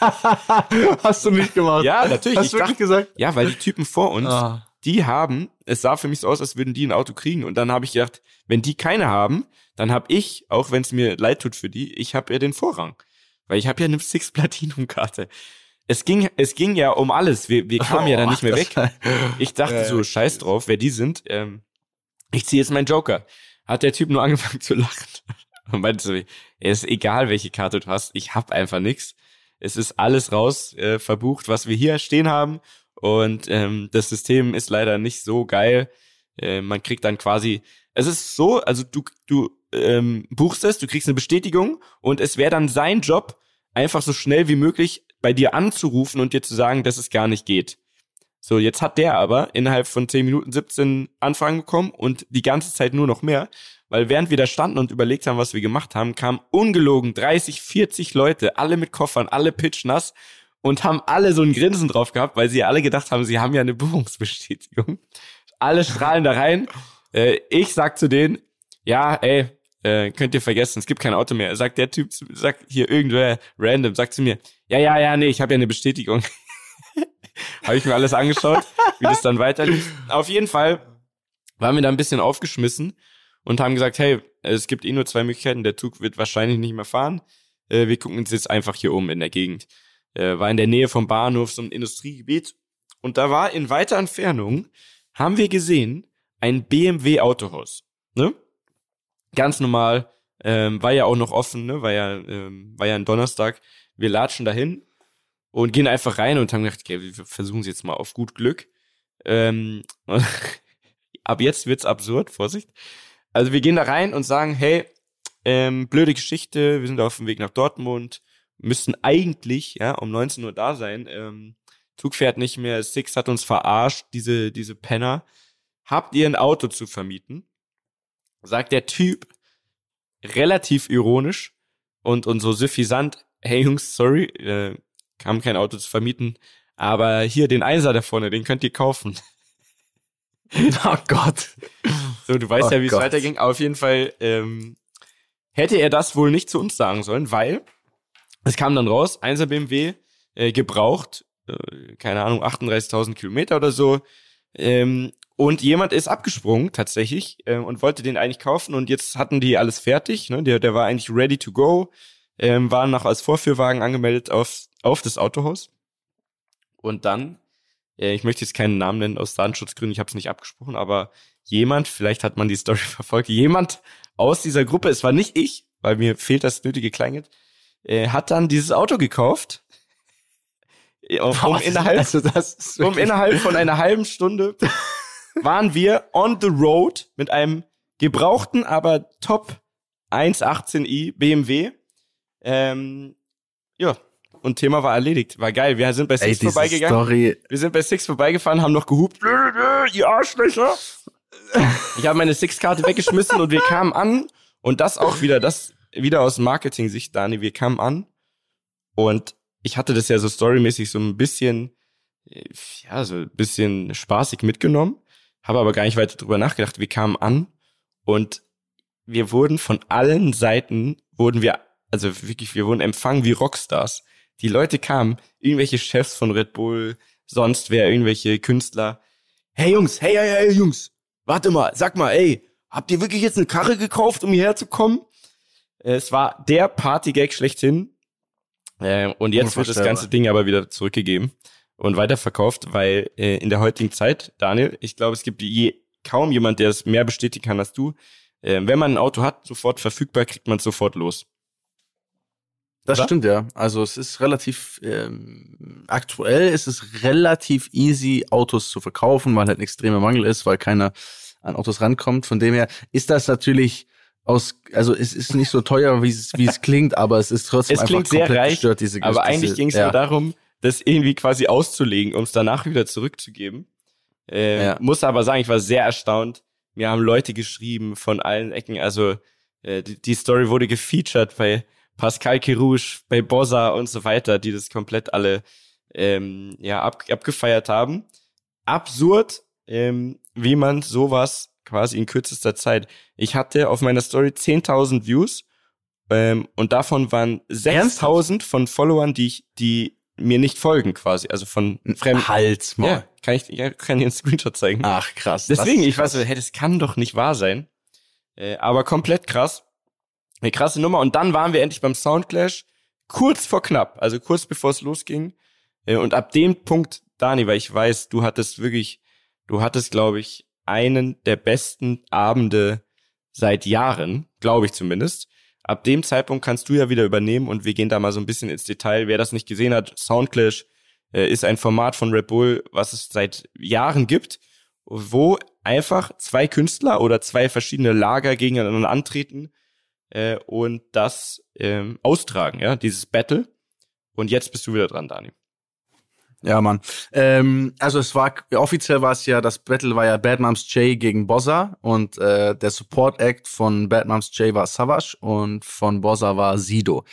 Hast du nicht gemacht? Ja, natürlich. Hast du wirklich gesagt? ja, weil die Typen vor uns, Ah. Die haben, es sah für mich so aus, als würden die ein Auto kriegen. Und dann habe ich gedacht, wenn die keine haben, dann habe ich, auch wenn es mir leid tut für die, ich habe ja den Vorrang. Weil ich habe ja eine Six Platinum Karte. Es ging, es ging ja um alles. Wir, wir kamen ja dann nicht mehr weg. Ich dachte Ja, so, ja. scheiß drauf, wer die sind. Ähm, ich ziehe jetzt meinen Joker. Hat der Typ nur angefangen zu lachen. Und meinte so, es ist egal, welche Karte du hast, ich hab einfach nix. Es ist alles raus äh, verbucht, was wir hier stehen haben. Und ähm, das System ist leider nicht so geil. Äh, man kriegt dann quasi, es ist so, also du, du ähm, buchst es, du kriegst eine Bestätigung und es wäre dann sein Job, einfach so schnell wie möglich bei dir anzurufen und dir zu sagen, dass es gar nicht geht. So, jetzt hat der aber innerhalb von 10 Minuten 17 Anfragen bekommen und die ganze Zeit nur noch mehr, weil während wir da standen und überlegt haben, was wir gemacht haben, kamen ungelogen 30, 40 Leute, alle mit Koffern, alle pitchnass und haben alle so ein Grinsen drauf gehabt, weil sie alle gedacht haben, sie haben ja eine Buchungsbestätigung. Alle strahlen da rein. Äh, ich sag zu denen, ja, ey, äh, könnt ihr vergessen, es gibt kein Auto mehr. Sagt der Typ, sagt hier irgendwer random, sagt zu mir, ja, ja, ja, nee, ich habe ja eine Bestätigung. habe ich mir alles angeschaut, wie das dann weiterlief. Auf jeden Fall waren wir da ein bisschen aufgeschmissen und haben gesagt, hey, es gibt eh nur zwei Möglichkeiten, der Zug wird wahrscheinlich nicht mehr fahren. Äh, wir gucken uns jetzt einfach hier um in der Gegend. Äh, war in der Nähe vom Bahnhof, so ein Industriegebiet. Und da war in weiter Entfernung, haben wir gesehen, ein BMW Autohaus. Ne? Ganz normal, ähm, war ja auch noch offen, ne? War ja, ähm, war ja ein Donnerstag. Wir latschen dahin und gehen einfach rein und haben gedacht, okay, wir versuchen es jetzt mal auf gut Glück. Ähm, ab jetzt wird's absurd, Vorsicht. Also wir gehen da rein und sagen, hey, ähm, blöde Geschichte, wir sind auf dem Weg nach Dortmund, müssten eigentlich ja um 19 Uhr da sein. Ähm, Zug fährt nicht mehr, Six hat uns verarscht, diese diese Penner. Habt ihr ein Auto zu vermieten? Sagt der Typ relativ ironisch und und so suffisant, hey Jungs, sorry, äh, kam kein Auto zu vermieten, aber hier den Einser da vorne, den könnt ihr kaufen. Oh Gott. So, du weißt Oh ja, wie es weiterging. Auf jeden Fall ähm, hätte er das wohl nicht zu uns sagen sollen, weil es kam dann raus, 1er BMW äh, gebraucht, äh, keine Ahnung, 38.000 Kilometer oder so. Ähm, und jemand ist abgesprungen tatsächlich äh, und wollte den eigentlich kaufen und jetzt hatten die alles fertig. Ne? Der, der war eigentlich ready to go, ähm, war noch als Vorführwagen angemeldet auf, auf das Autohaus. Und dann, äh, ich möchte jetzt keinen Namen nennen aus Datenschutzgründen, ich habe es nicht abgesprochen, aber jemand, vielleicht hat man die Story verfolgt, jemand aus dieser Gruppe, es war nicht ich, weil mir fehlt das nötige Kleingeld, äh, hat dann dieses Auto gekauft. Äh, Um, innerhalb, also um innerhalb von einer halben Stunde waren wir on the road mit einem gebrauchten, aber top 118i BMW. Ähm, ja, und Thema war erledigt. War geil. Wir sind bei Ey, Six diese vorbeigegangen. Story. Wir sind bei Six vorbeigefahren, haben noch gehupt. Ihr Arschlöcher. Ich habe meine Six-Karte weggeschmissen und wir kamen an. Und das auch wieder, das wieder aus Marketing-Sicht, Dani. Wir kamen an und ich hatte das ja so storymäßig so ein bisschen, äh, ja, so ein bisschen spaßig mitgenommen. Habe aber gar nicht weiter drüber nachgedacht. Wir kamen an und wir wurden von allen Seiten, wurden wir also wirklich, wir wurden empfangen wie Rockstars. Die Leute kamen, irgendwelche Chefs von Red Bull, sonst wer, irgendwelche Künstler. Hey Jungs, hey, hey, hey Jungs, warte mal, sag mal, ey, habt ihr wirklich jetzt eine Karre gekauft, um hierher zu kommen? Es war der Partygag schlechthin. Äh, und jetzt wird das ganze Ding aber wieder zurückgegeben und weiterverkauft, weil äh, in der heutigen Zeit, Daniel, ich glaube, es gibt je, kaum jemand, der es mehr bestätigen kann als du. Äh, wenn man ein Auto hat, sofort verfügbar, kriegt man es sofort los. Das Oder? stimmt ja. Also es ist relativ ähm, aktuell ist es relativ easy, Autos zu verkaufen, weil halt ein extremer Mangel ist, weil keiner an Autos rankommt. Von dem her ist das natürlich aus, also es ist nicht so teuer, wie es, wie es klingt, aber es ist trotzdem es einfach klingt komplett sehr reich, gestört, diese Aber diese, eigentlich ging es ja. nur darum, das irgendwie quasi auszulegen, um es danach wieder zurückzugeben. Äh, ja. Muss aber sagen, ich war sehr erstaunt. Mir haben Leute geschrieben von allen Ecken. Also äh, die, die Story wurde gefeatured bei Pascal Kirouche, bei Bossa und so weiter, die das komplett alle ähm, ja ab, abgefeiert haben. Absurd, ähm, wie man sowas quasi in kürzester Zeit. Ich hatte auf meiner Story 10.000 Views ähm, und davon waren 6.000 von Followern, die ich, die mir nicht folgen quasi, also von fremden. Hals mal. Ja, kann ich, ja, kann dir einen Screenshot zeigen. Ach krass. Deswegen, ich weiß so, hey, das kann doch nicht wahr sein. Äh, aber komplett krass. Eine krasse Nummer. Und dann waren wir endlich beim Soundclash, kurz vor knapp, also kurz bevor es losging. Äh, und ab dem Punkt, Dani, weil ich weiß, du hattest wirklich, du hattest, glaube ich, einen der besten Abende seit Jahren, glaube ich zumindest. Ab dem Zeitpunkt kannst du ja wieder übernehmen und wir gehen da mal so ein bisschen ins Detail. Wer das nicht gesehen hat, Soundclash äh, ist ein Format von Red Bull, was es seit Jahren gibt, wo einfach zwei Künstler oder zwei verschiedene Lager gegeneinander antreten äh, und das ähm, austragen, ja, dieses Battle. Und jetzt bist du wieder dran, Dani. Ja, Mann. Ähm, also es war offiziell war es ja, das Battle war ja Bad Moms J gegen Bossa und äh, der Support Act von Bad Moms J war Savage und von Bossa war Sido.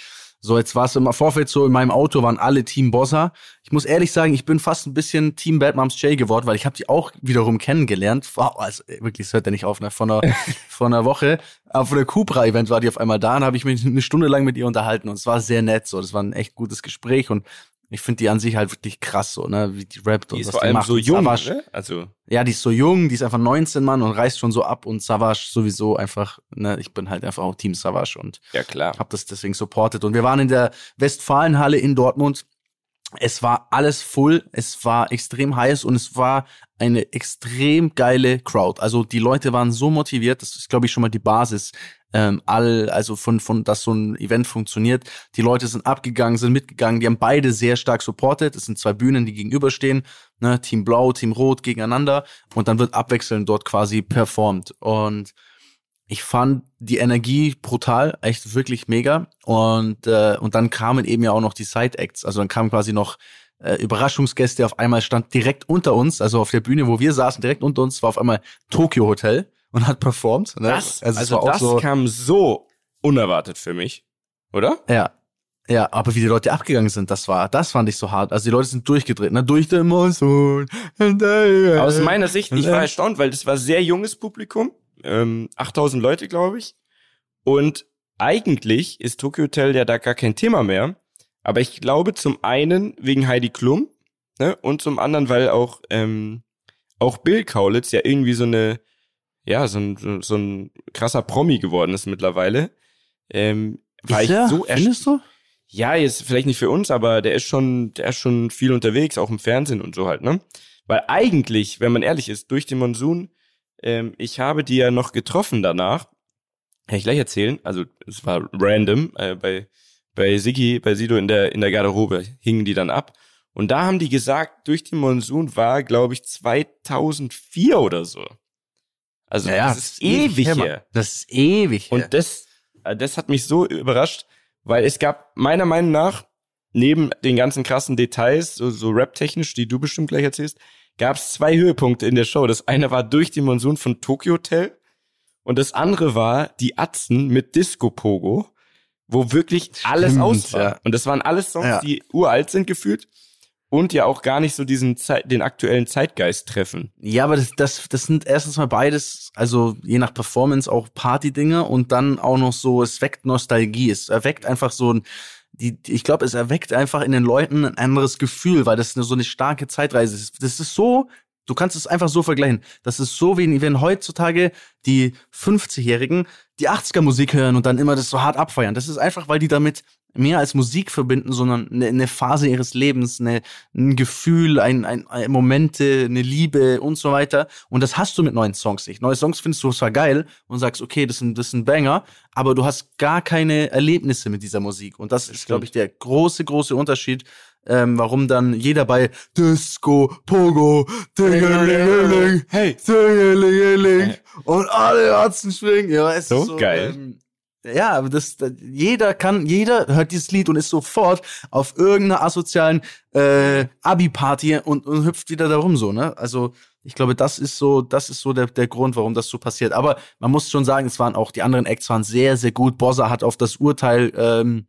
So, jetzt war es im Vorfeld so, in meinem Auto waren alle Team Bossa. Ich muss ehrlich sagen, ich bin fast ein bisschen Team Bad Moms J geworden, weil ich habe die auch wiederum kennengelernt. Wow, also wirklich, es hört ja nicht auf, ne? Von einer, von einer Woche. Aber von der Cupra-Event war die auf einmal da und habe ich mich eine Stunde lang mit ihr unterhalten und es war sehr nett. So, das war ein echt gutes Gespräch und ich finde die an sich halt wirklich krass, so, ne, wie die rappt die und ist was vor allem macht. so jung, ne? Also. Ja, die ist so jung, die ist einfach 19 Mann und reißt schon so ab und Savage sowieso einfach, ne, ich bin halt einfach auch Team Savage und ja, klar. hab das deswegen supportet. Und wir waren in der Westfalenhalle in Dortmund. Es war alles full, es war extrem heiß und es war eine extrem geile Crowd. Also die Leute waren so motiviert, das ist, glaube ich, schon mal die Basis ähm, all, also von, von, dass so ein Event funktioniert. Die Leute sind abgegangen, sind mitgegangen, die haben beide sehr stark supported. Es sind zwei Bühnen, die gegenüberstehen, ne, Team Blau, Team Rot gegeneinander und dann wird abwechselnd dort quasi performt. Und ich fand die Energie brutal, echt wirklich mega. Und, äh, und dann kamen eben ja auch noch die Side-Acts. Also dann kamen quasi noch äh, Überraschungsgäste. Auf einmal stand direkt unter uns, also auf der Bühne, wo wir saßen, direkt unter uns war auf einmal Tokyo Hotel und hat performt. Ne? Das, also, also das so, kam so unerwartet für mich, oder? Ja. Ja, aber wie die Leute abgegangen sind, das war, das fand ich so hart. Also die Leute sind durchgedreht, ne? Durch den Monsun. Aus meiner Sicht, ich war erstaunt, weil das war sehr junges Publikum, ähm, 8000 Leute, glaube ich. Und eigentlich ist Tokyo Hotel ja da gar kein Thema mehr. Aber ich glaube zum einen wegen Heidi Klum, ne? Und zum anderen, weil auch, ähm, auch Bill Kaulitz ja irgendwie so eine, ja, so ein, so ein krasser Promi geworden ist mittlerweile. Ähm, war ist ich so Findest du? Ja, jetzt vielleicht nicht für uns, aber der ist schon, der ist schon viel unterwegs, auch im Fernsehen und so halt, ne? Weil eigentlich, wenn man ehrlich ist, durch den Monsun, ähm, ich habe die ja noch getroffen danach. Kann ich gleich erzählen. Also es war random. Äh, bei bei Sigi, bei Sido in der in der Garderobe hingen die dann ab. Und da haben die gesagt, durch den Monsun war, glaube ich, 2004 oder so. Also ja, das, ist ewig her. Das ist ewig her. Und das, das hat mich so überrascht, weil es gab meiner Meinung nach, neben den ganzen krassen Details, so, so rap-technisch, die du bestimmt gleich erzählst, gab es zwei Höhepunkte in der Show. Das eine war durch den Monsun von Tokyo Hotel und das andere war die Atzen mit Disco Pogo, wo wirklich alles Stimmt, aus war. Ja. Und das waren alles Songs, ja. die uralt sind gefühlt. Und ja auch gar nicht so diesen Zeit, den aktuellen Zeitgeist treffen. Ja, aber das, das, das sind erstens mal beides, also je nach Performance auch Party-Dinge und dann auch noch so, es weckt Nostalgie, es erweckt einfach so ein, die, ich glaube, es erweckt einfach in den Leuten ein anderes Gefühl, weil das so eine starke Zeitreise ist. Das ist so, du kannst es einfach so vergleichen. Das ist so, wie wenn heutzutage die 50-Jährigen die 80er-Musik hören und dann immer das so hart abfeiern. Das ist einfach, weil die damit mehr als Musik verbinden, sondern eine, eine Phase ihres Lebens, eine, ein Gefühl, ein, ein, ein Momente, eine Liebe und so weiter. Und das hast du mit neuen Songs nicht. Neue Songs findest du zwar geil und sagst, okay, das sind, das sind Banger, aber du hast gar keine Erlebnisse mit dieser Musik. Und das ist, glaube ich, der große, große Unterschied, ähm, warum dann jeder bei Disco, Pogo, Dingelingeling, hey, Dingelingeling und alle Herzen springen. Ja, es so, ist so geil. Ähm, ja, aber das, das, jeder kann, jeder hört dieses Lied und ist sofort auf irgendeiner asozialen äh, Abi-Party und, und hüpft wieder darum so, ne? Also ich glaube, das ist so, das ist so der, der Grund, warum das so passiert. Aber man muss schon sagen, es waren auch die anderen Acts waren sehr, sehr gut. Bossa hat auf das Urteil ähm,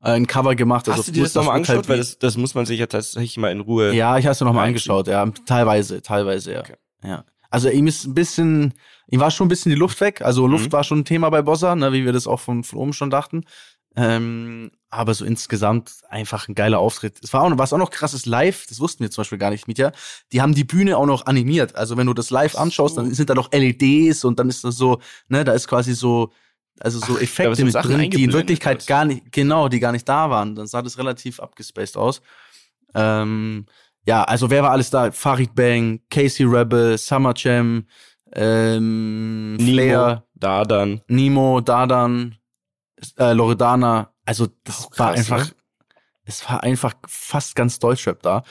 ein Cover gemacht. Hast also du dir das nochmal angeschaut? Weil das, das muss man sich ja tatsächlich mal in Ruhe. Ja, ich habe es nochmal angeschaut, ja. Teilweise, teilweise, ja. Okay. ja. Also ihm ist ein bisschen, ihm war schon ein bisschen die Luft weg. Also Luft mhm. war schon ein Thema bei Bossa, ne, wie wir das auch von, von oben schon dachten. Ähm, aber so insgesamt einfach ein geiler Auftritt. Es war auch noch, was auch noch krasses live, das wussten wir zum Beispiel gar nicht, Mietja. Die haben die Bühne auch noch animiert. Also wenn du das live anschaust, dann sind da noch LEDs und dann ist das so, ne, da ist quasi so, also so Effekte Ach, mit drin, die in Wirklichkeit gar nicht, genau, die gar nicht da waren. Dann sah das relativ abgespaced aus. Ähm, ja, also wer war alles da? Farid Bang, Casey Rebel, Summer Jam, ähm, Nemo, Flair, Dardan. Nemo, Dardan, äh, Loredana. Also das oh, krass, war einfach, ne? es war einfach fast ganz Deutschrap da.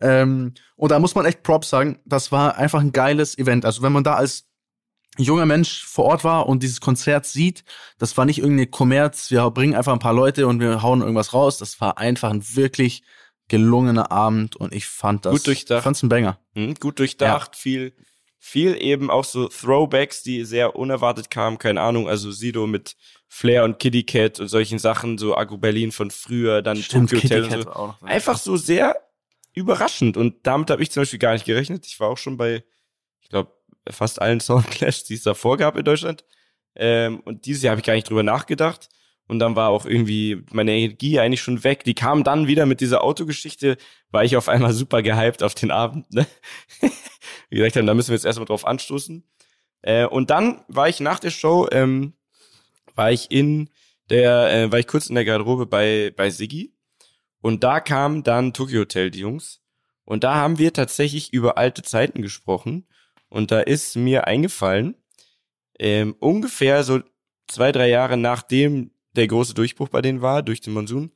Ähm, und da muss man echt Props sagen, das war einfach ein geiles Event. Also wenn man da als junger Mensch vor Ort war und dieses Konzert sieht, das war nicht irgendeine Kommerz, wir bringen einfach ein paar Leute und wir hauen irgendwas raus. Das war einfach ein wirklich gelungener Abend und ich fand das. Gut durchdacht. Fand's ein Banger. Mhm, gut durchdacht, ja. viel, viel eben auch so Throwbacks, die sehr unerwartet kamen, keine Ahnung, also Sido mit Flair und Kitty Cat und solchen Sachen, so Agro Berlin von früher, dann Stimmt, Tokyo Hotel und so. Einfach so sehr überraschend und damit habe ich zum Beispiel gar nicht gerechnet. Ich war auch schon bei, ich glaube, fast allen Soundclash, die es davor gab in Deutschland. Ähm, und dieses Jahr habe ich gar nicht drüber nachgedacht. Und dann war auch irgendwie meine Energie eigentlich schon weg. Die kam dann wieder mit dieser Autogeschichte, war ich auf einmal super gehypt auf den Abend. Ne? Gesagt, da müssen wir jetzt erstmal drauf anstoßen. Äh, und dann war ich nach der Show, ähm, war ich in der, äh, war ich kurz in der Garderobe bei, bei Siggi. Und da kam dann Tokyo Hotel, die Jungs. Und da haben wir tatsächlich über alte Zeiten gesprochen. Und da ist mir eingefallen, ähm, ungefähr so zwei, drei Jahre nachdem der große Durchbruch bei denen war, durch den Monsun,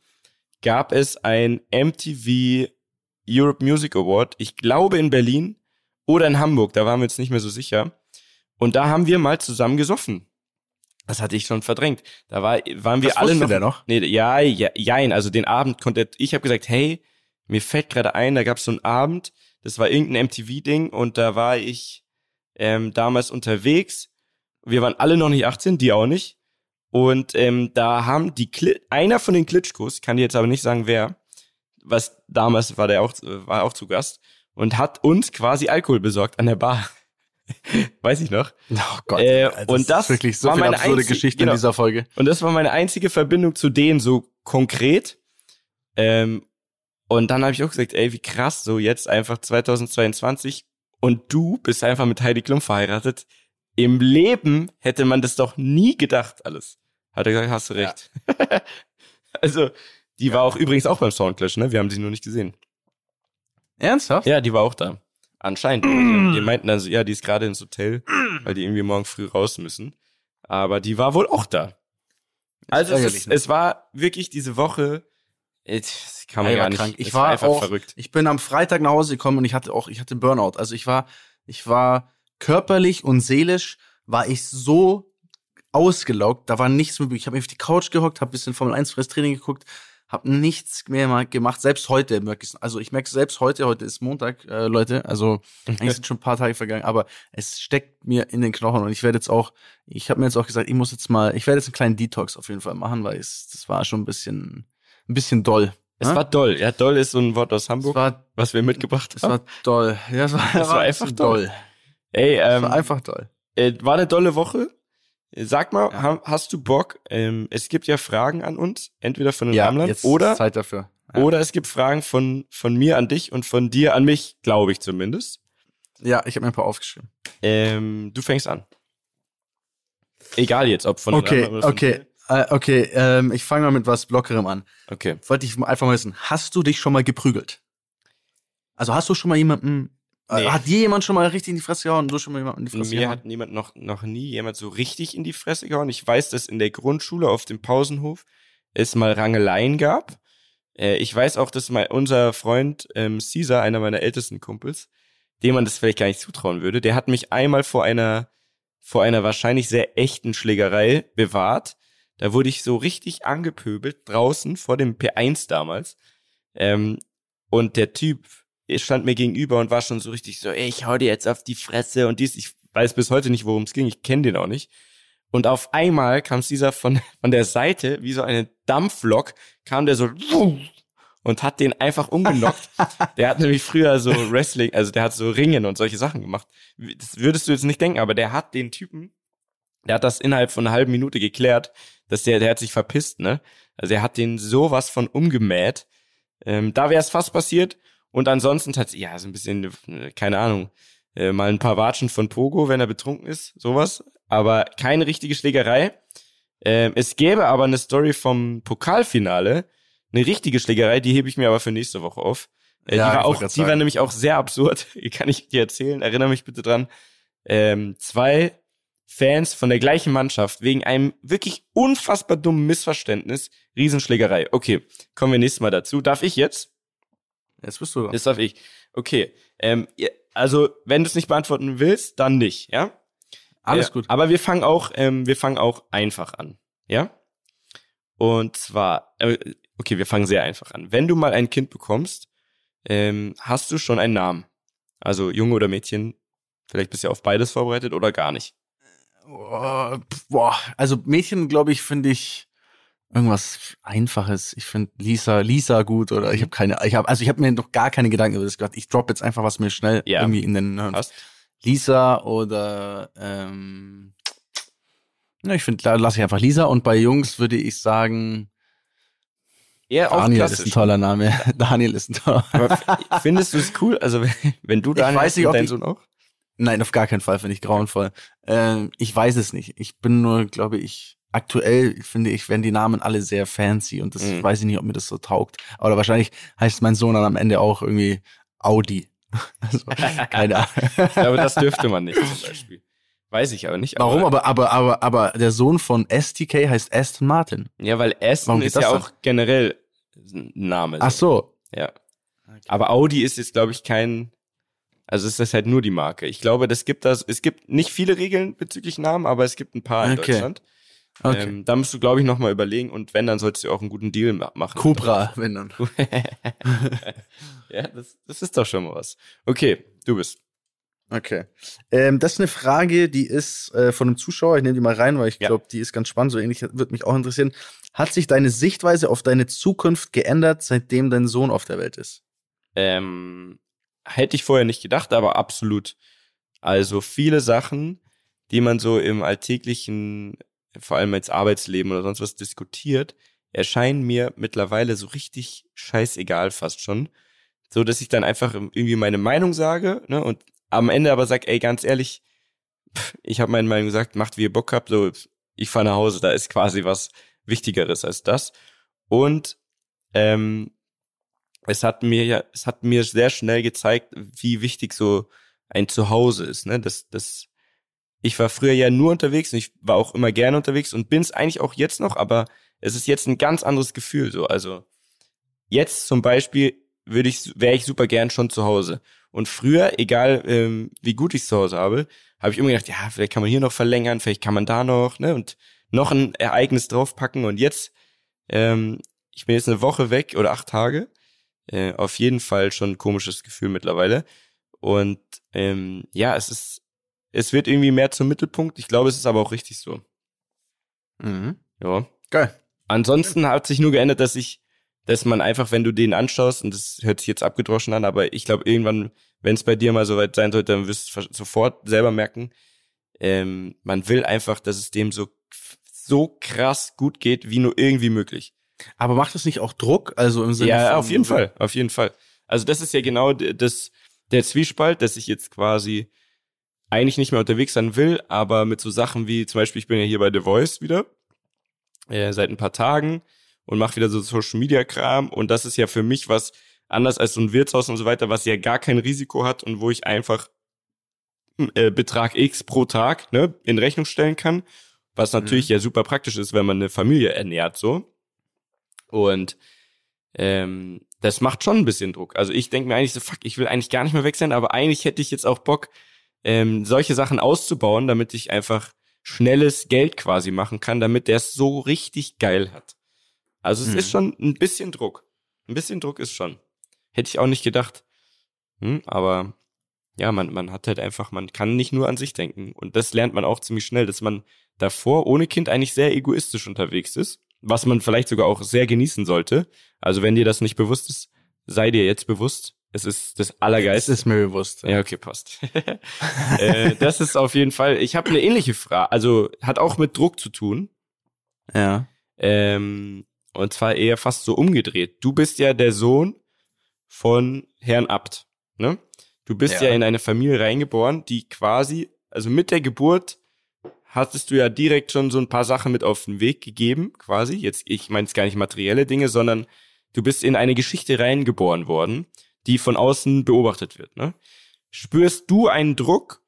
gab es ein MTV Europe Music Award, ich glaube in Berlin oder in Hamburg, da waren wir jetzt nicht mehr so sicher. Und da haben wir mal zusammen gesoffen. Das hatte ich schon verdrängt. Da war, waren wir Was alle noch. Der noch? Nee, ja, ja, jein. Also den Abend konnte ich habe gesagt, hey, mir fällt gerade ein, da gab es so einen Abend, das war irgendein MTV-Ding und da war ich ähm, damals unterwegs. Wir waren alle noch nicht 18, die auch nicht. Und ähm, da haben die Kli einer von den Klitschkos, kann dir jetzt aber nicht sagen wer, was damals war der auch war auch zu Gast und hat uns quasi Alkohol besorgt an der Bar. Weiß ich noch. Oh Gott. Äh, das und das ist wirklich so war meine absurde einzige, Geschichte genau. in dieser Folge. Und das war meine einzige Verbindung zu denen so konkret. Ähm, und dann habe ich auch gesagt, ey, wie krass, so jetzt einfach 2022 und du bist einfach mit Heidi Klum verheiratet. Im Leben hätte man das doch nie gedacht, alles. Hat er gesagt, hast du recht. Ja. also, die ja. war auch übrigens auch beim Soundclash, ne? Wir haben sie nur nicht gesehen. Ernsthaft? Ja, die war auch da. Anscheinend. Mm. die meinten dann so, ja, die ist gerade ins Hotel, weil die irgendwie morgen früh raus müssen. Aber die war wohl auch da. Also es, ist, ne? es war wirklich diese Woche, kann man gar nicht. Krank. Ich war, war auch, verrückt. Ich bin am Freitag nach Hause gekommen und ich hatte auch, ich hatte Burnout. Also ich war, ich war körperlich und seelisch war ich so ausgelaugt, da war nichts mehr Ich habe auf die Couch gehockt, habe bisschen Formel 1 Training geguckt, habe nichts mehr mal gemacht. Selbst heute merke ich Also ich merke selbst heute, heute ist Montag, äh, Leute. Also eigentlich sind schon ein paar Tage vergangen, aber es steckt mir in den Knochen und ich werde jetzt auch, ich habe mir jetzt auch gesagt, ich muss jetzt mal, ich werde jetzt einen kleinen Detox auf jeden Fall machen, weil es, das war schon ein bisschen, ein bisschen doll. Es ja? war doll. Ja, doll ist so ein Wort aus Hamburg, war, was wir mitgebracht haben. Es war doll. Ja, es war, es war, war einfach doll. doll. Ey, ähm, es war einfach doll. Äh, war eine dolle Woche. Sag mal, ja. hast du Bock? Ähm, es gibt ja Fragen an uns, entweder von den ja, Ramlern oder Zeit dafür. Ja. Oder es gibt Fragen von von mir an dich und von dir an mich, glaube ich zumindest. Ja, ich habe mir ein paar aufgeschrieben. Ähm, du fängst an. Egal jetzt, ob von Okay, oder okay. Äh, okay, ähm, ich fange mal mit was Lockerem an. Okay. Wollte ich einfach mal wissen, hast du dich schon mal geprügelt? Also hast du schon mal jemanden, nee. hat dir jemand schon mal richtig in die Fresse gehauen du schon mal jemanden in die Fresse Mir gehauen? hat niemand noch, noch nie jemand so richtig in die Fresse gehauen. Ich weiß, dass in der Grundschule auf dem Pausenhof es mal Rangeleien gab. Äh, ich weiß auch, dass mein, unser Freund ähm, Caesar, einer meiner ältesten Kumpels, dem man das vielleicht gar nicht zutrauen würde, der hat mich einmal vor einer, vor einer wahrscheinlich sehr echten Schlägerei bewahrt da wurde ich so richtig angepöbelt draußen vor dem P1 damals. Ähm, und der Typ stand mir gegenüber und war schon so richtig so, ey, ich hau dir jetzt auf die Fresse und dies. Ich weiß bis heute nicht, worum es ging. Ich kenne den auch nicht. Und auf einmal kam dieser von, von der Seite, wie so eine Dampflok, kam der so und hat den einfach umgenockt. der hat nämlich früher so Wrestling, also der hat so Ringen und solche Sachen gemacht. Das würdest du jetzt nicht denken, aber der hat den Typen, der hat das innerhalb von einer halben Minute geklärt dass der, der hat sich verpisst, ne? Also er hat den sowas von umgemäht. Ähm, da wäre es fast passiert. Und ansonsten hat ja so ein bisschen, äh, keine Ahnung, äh, mal ein paar Watschen von Pogo, wenn er betrunken ist, sowas. Aber keine richtige Schlägerei. Ähm, es gäbe aber eine Story vom Pokalfinale, eine richtige Schlägerei, die hebe ich mir aber für nächste Woche auf. Äh, ja, die war auch, die war nämlich auch sehr absurd. Kann ich dir erzählen? Erinnere mich bitte dran. Ähm, zwei Fans von der gleichen Mannschaft wegen einem wirklich unfassbar dummen Missverständnis Riesenschlägerei. Okay, kommen wir nächstes Mal dazu. Darf ich jetzt? Jetzt bist du. Jetzt darf ich. Okay. Ähm, also, wenn du es nicht beantworten willst, dann nicht, ja? Alles äh, gut. Aber wir fangen auch, ähm, wir fangen auch einfach an, ja? Und zwar, äh, okay, wir fangen sehr einfach an. Wenn du mal ein Kind bekommst, ähm, hast du schon einen Namen. Also Junge oder Mädchen, vielleicht bist du ja auf beides vorbereitet oder gar nicht. Oh, boah, also Mädchen, glaube ich, finde ich irgendwas Einfaches. Ich finde Lisa, Lisa gut oder ich habe keine, ich habe, also ich habe mir noch gar keine Gedanken über das gemacht. Ich drop jetzt einfach was mir schnell ja. irgendwie in den Hirn. Lisa oder ähm, na, ich finde, da lasse ich einfach Lisa und bei Jungs würde ich sagen. Auch Daniel ist ein toller Name. Daniel ist ein toller. Aber findest du es cool? Also wenn du Daniel ich weiß nicht, ob dein Sohn auch? Nein, auf gar keinen Fall finde ich grauenvoll. Ähm, ich weiß es nicht. Ich bin nur, glaube ich, aktuell finde ich, werden die Namen alle sehr fancy und das mhm. weiß ich nicht, ob mir das so taugt. Aber wahrscheinlich heißt mein Sohn dann am Ende auch irgendwie Audi. also, keine Ahnung. ich glaube, das dürfte man nicht zum Beispiel. Weiß ich aber nicht. Aber Warum? Aber, aber, aber, aber der Sohn von STK heißt Aston Martin. Ja, weil Aston ist ja auch dann? generell ein Name. Ach so. Ja. Okay. Aber Audi ist jetzt, glaube ich, kein also ist das halt nur die Marke. Ich glaube, das gibt das, es gibt nicht viele Regeln bezüglich Namen, aber es gibt ein paar in okay. Deutschland. Okay. Ähm, da musst du, glaube ich, nochmal überlegen und wenn, dann solltest du auch einen guten Deal machen. Cobra, wenn dann. ja, das, das ist doch schon mal was. Okay, du bist. Okay. Ähm, das ist eine Frage, die ist äh, von einem Zuschauer. Ich nehme die mal rein, weil ich ja. glaube, die ist ganz spannend. So ähnlich wird mich auch interessieren. Hat sich deine Sichtweise auf deine Zukunft geändert, seitdem dein Sohn auf der Welt ist? Ähm, hätte ich vorher nicht gedacht, aber absolut. Also viele Sachen, die man so im alltäglichen, vor allem als Arbeitsleben oder sonst was diskutiert, erscheinen mir mittlerweile so richtig scheißegal fast schon. So dass ich dann einfach irgendwie meine Meinung sage, ne, und am Ende aber sag, ey, ganz ehrlich, ich habe meine Meinung gesagt, macht wie ihr Bock habt, so ich fahre nach Hause, da ist quasi was Wichtigeres als das. Und ähm, es hat mir ja, es hat mir sehr schnell gezeigt, wie wichtig so ein Zuhause ist, ne? Das, das, ich war früher ja nur unterwegs und ich war auch immer gerne unterwegs und bin es eigentlich auch jetzt noch, aber es ist jetzt ein ganz anderes Gefühl, so. Also, jetzt zum Beispiel würde ich, wäre ich super gern schon zu Hause. Und früher, egal ähm, wie gut ich zu Hause habe, habe ich immer gedacht, ja, vielleicht kann man hier noch verlängern, vielleicht kann man da noch, ne? Und noch ein Ereignis draufpacken. Und jetzt, ähm, ich bin jetzt eine Woche weg oder acht Tage äh, auf jeden Fall schon ein komisches Gefühl mittlerweile. Und ähm, ja, es ist, es wird irgendwie mehr zum Mittelpunkt. Ich glaube, es ist aber auch richtig so. Mhm. Ja. Geil. Ansonsten hat sich nur geändert, dass ich dass man einfach, wenn du den anschaust, und das hört sich jetzt abgedroschen an, aber ich glaube, irgendwann, wenn es bei dir mal soweit sein sollte, dann wirst du sofort selber merken, ähm, man will einfach, dass es dem so, so krass gut geht, wie nur irgendwie möglich. Aber macht das nicht auch Druck? Also im Sinne Ja, auf jeden Fall, auf jeden Fall. Also das ist ja genau das, der Zwiespalt, dass ich jetzt quasi eigentlich nicht mehr unterwegs sein will, aber mit so Sachen wie zum Beispiel, ich bin ja hier bei The Voice wieder, äh, seit ein paar Tagen und mache wieder so Social Media Kram und das ist ja für mich was anders als so ein Wirtshaus und so weiter, was ja gar kein Risiko hat und wo ich einfach äh, Betrag X pro Tag ne, in Rechnung stellen kann, was natürlich mhm. ja super praktisch ist, wenn man eine Familie ernährt so. Und ähm, das macht schon ein bisschen Druck. Also ich denke mir eigentlich so, fuck, ich will eigentlich gar nicht mehr weg sein, aber eigentlich hätte ich jetzt auch Bock, ähm, solche Sachen auszubauen, damit ich einfach schnelles Geld quasi machen kann, damit der es so richtig geil hat. Also es hm. ist schon ein bisschen Druck. Ein bisschen Druck ist schon. Hätte ich auch nicht gedacht. Hm, aber ja, man, man hat halt einfach, man kann nicht nur an sich denken. Und das lernt man auch ziemlich schnell, dass man davor ohne Kind eigentlich sehr egoistisch unterwegs ist, was man vielleicht sogar auch sehr genießen sollte. Also wenn dir das nicht bewusst ist, sei dir jetzt bewusst, es ist das Allergeilste. Es ist mir bewusst. Ja, okay, passt. äh, das ist auf jeden Fall. Ich habe eine ähnliche Frage. Also hat auch mit Druck zu tun. Ja. Ähm, und zwar eher fast so umgedreht. Du bist ja der Sohn von Herrn Abt. Ne? Du bist ja. ja in eine Familie reingeboren, die quasi, also mit der Geburt hattest du ja direkt schon so ein paar Sachen mit auf den Weg gegeben, quasi. Jetzt, ich meine es gar nicht materielle Dinge, sondern du bist in eine Geschichte reingeboren worden die von außen beobachtet wird. Ne? Spürst du einen Druck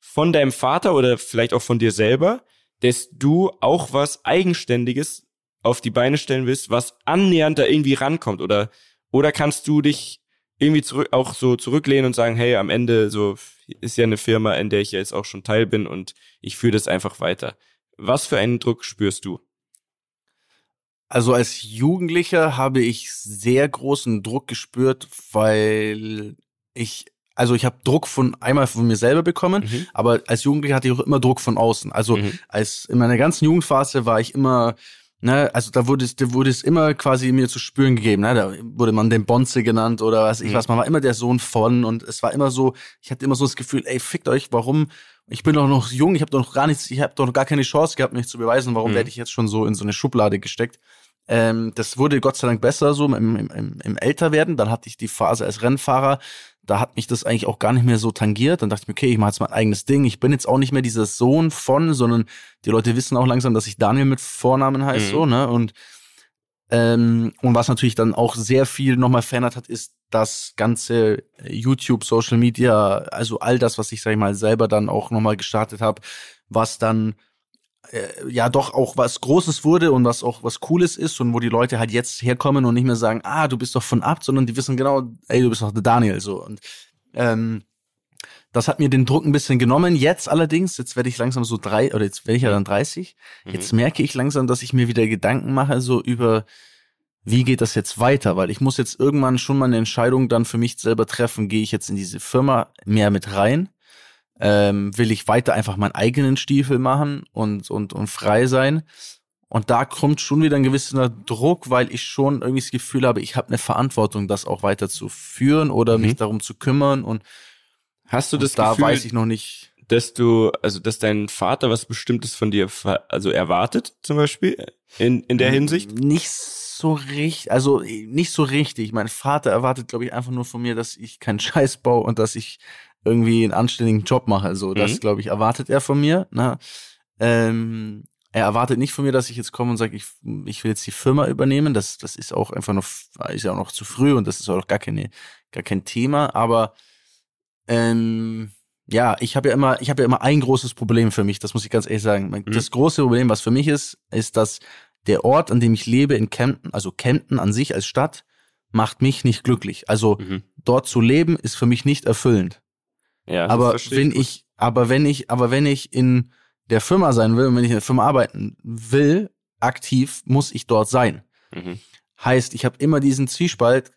von deinem Vater oder vielleicht auch von dir selber, dass du auch was Eigenständiges auf die Beine stellen willst, was annähernd da irgendwie rankommt? Oder, oder kannst du dich irgendwie zurück, auch so zurücklehnen und sagen, hey, am Ende so ist ja eine Firma, in der ich ja jetzt auch schon Teil bin und ich führe das einfach weiter. Was für einen Druck spürst du? Also als Jugendlicher habe ich sehr großen Druck gespürt, weil ich also ich habe Druck von einmal von mir selber bekommen, mhm. aber als Jugendlicher hatte ich auch immer Druck von außen. Also mhm. als in meiner ganzen Jugendphase war ich immer Ne, also da wurde es, da wurde es immer quasi mir zu spüren gegeben. Ne? Da wurde man den Bonze genannt oder was ich mhm. was. Man war immer der Sohn von und es war immer so, ich hatte immer so das Gefühl, ey, fickt euch, warum? Ich bin doch noch jung, ich habe doch noch gar nichts, ich habe doch noch gar keine Chance gehabt, mich zu beweisen, warum mhm. werde ich jetzt schon so in so eine Schublade gesteckt? Ähm, das wurde Gott sei Dank besser so im, im, im Älterwerden. Dann hatte ich die Phase als Rennfahrer. Da hat mich das eigentlich auch gar nicht mehr so tangiert. Dann dachte ich mir, okay, ich mache jetzt mein eigenes Ding. Ich bin jetzt auch nicht mehr dieser Sohn von, sondern die Leute wissen auch langsam, dass ich Daniel mit Vornamen heißt, mhm. so, ne? Und, ähm, und was natürlich dann auch sehr viel nochmal verändert hat, ist das ganze YouTube, Social Media, also all das, was ich, sag ich mal, selber dann auch nochmal gestartet habe, was dann äh, ja doch auch was Großes wurde und was auch was Cooles ist und wo die Leute halt jetzt herkommen und nicht mehr sagen, ah, du bist doch von Abt, sondern die wissen genau, ey, du bist doch der Daniel so und ähm, das hat mir den Druck ein bisschen genommen. Jetzt allerdings, jetzt werde ich langsam so drei, oder jetzt werde ich ja dann 30. Mhm. Jetzt merke ich langsam, dass ich mir wieder Gedanken mache, so über, wie geht das jetzt weiter? Weil ich muss jetzt irgendwann schon mal eine Entscheidung dann für mich selber treffen. Gehe ich jetzt in diese Firma mehr mit rein? Ähm, will ich weiter einfach meinen eigenen Stiefel machen und, und, und frei sein. Und da kommt schon wieder ein gewisser Druck, weil ich schon irgendwie das Gefühl habe, ich habe eine Verantwortung, das auch weiter zu führen oder mhm. mich darum zu kümmern. Und hast du das da Gefühl, weiß ich noch nicht, dass du, also dass dein Vater was Bestimmtes von dir, also erwartet, zum Beispiel in in der Hinsicht? Nicht so richtig, also nicht so richtig. Mein Vater erwartet, glaube ich, einfach nur von mir, dass ich keinen Scheiß baue und dass ich irgendwie einen anständigen Job mache. So, das mhm. glaube ich erwartet er von mir. Ne? Ähm, er erwartet nicht von mir, dass ich jetzt komme und sage, ich, ich will jetzt die Firma übernehmen. Das, das ist auch einfach noch, ist ja auch noch zu früh und das ist auch gar keine, gar kein Thema. Aber ähm, ja, ich habe ja immer, ich habe ja immer ein großes Problem für mich. Das muss ich ganz ehrlich sagen. Mhm. Das große Problem, was für mich ist, ist, dass der Ort, an dem ich lebe, in Kempten, also Kempten an sich als Stadt, macht mich nicht glücklich. Also mhm. dort zu leben ist für mich nicht erfüllend. Ja, aber wenn ich, ich, aber wenn ich, aber wenn ich in der Firma sein will und wenn ich in der Firma arbeiten will, aktiv, muss ich dort sein. Mhm. Heißt, ich habe immer diesen Zwiespalt,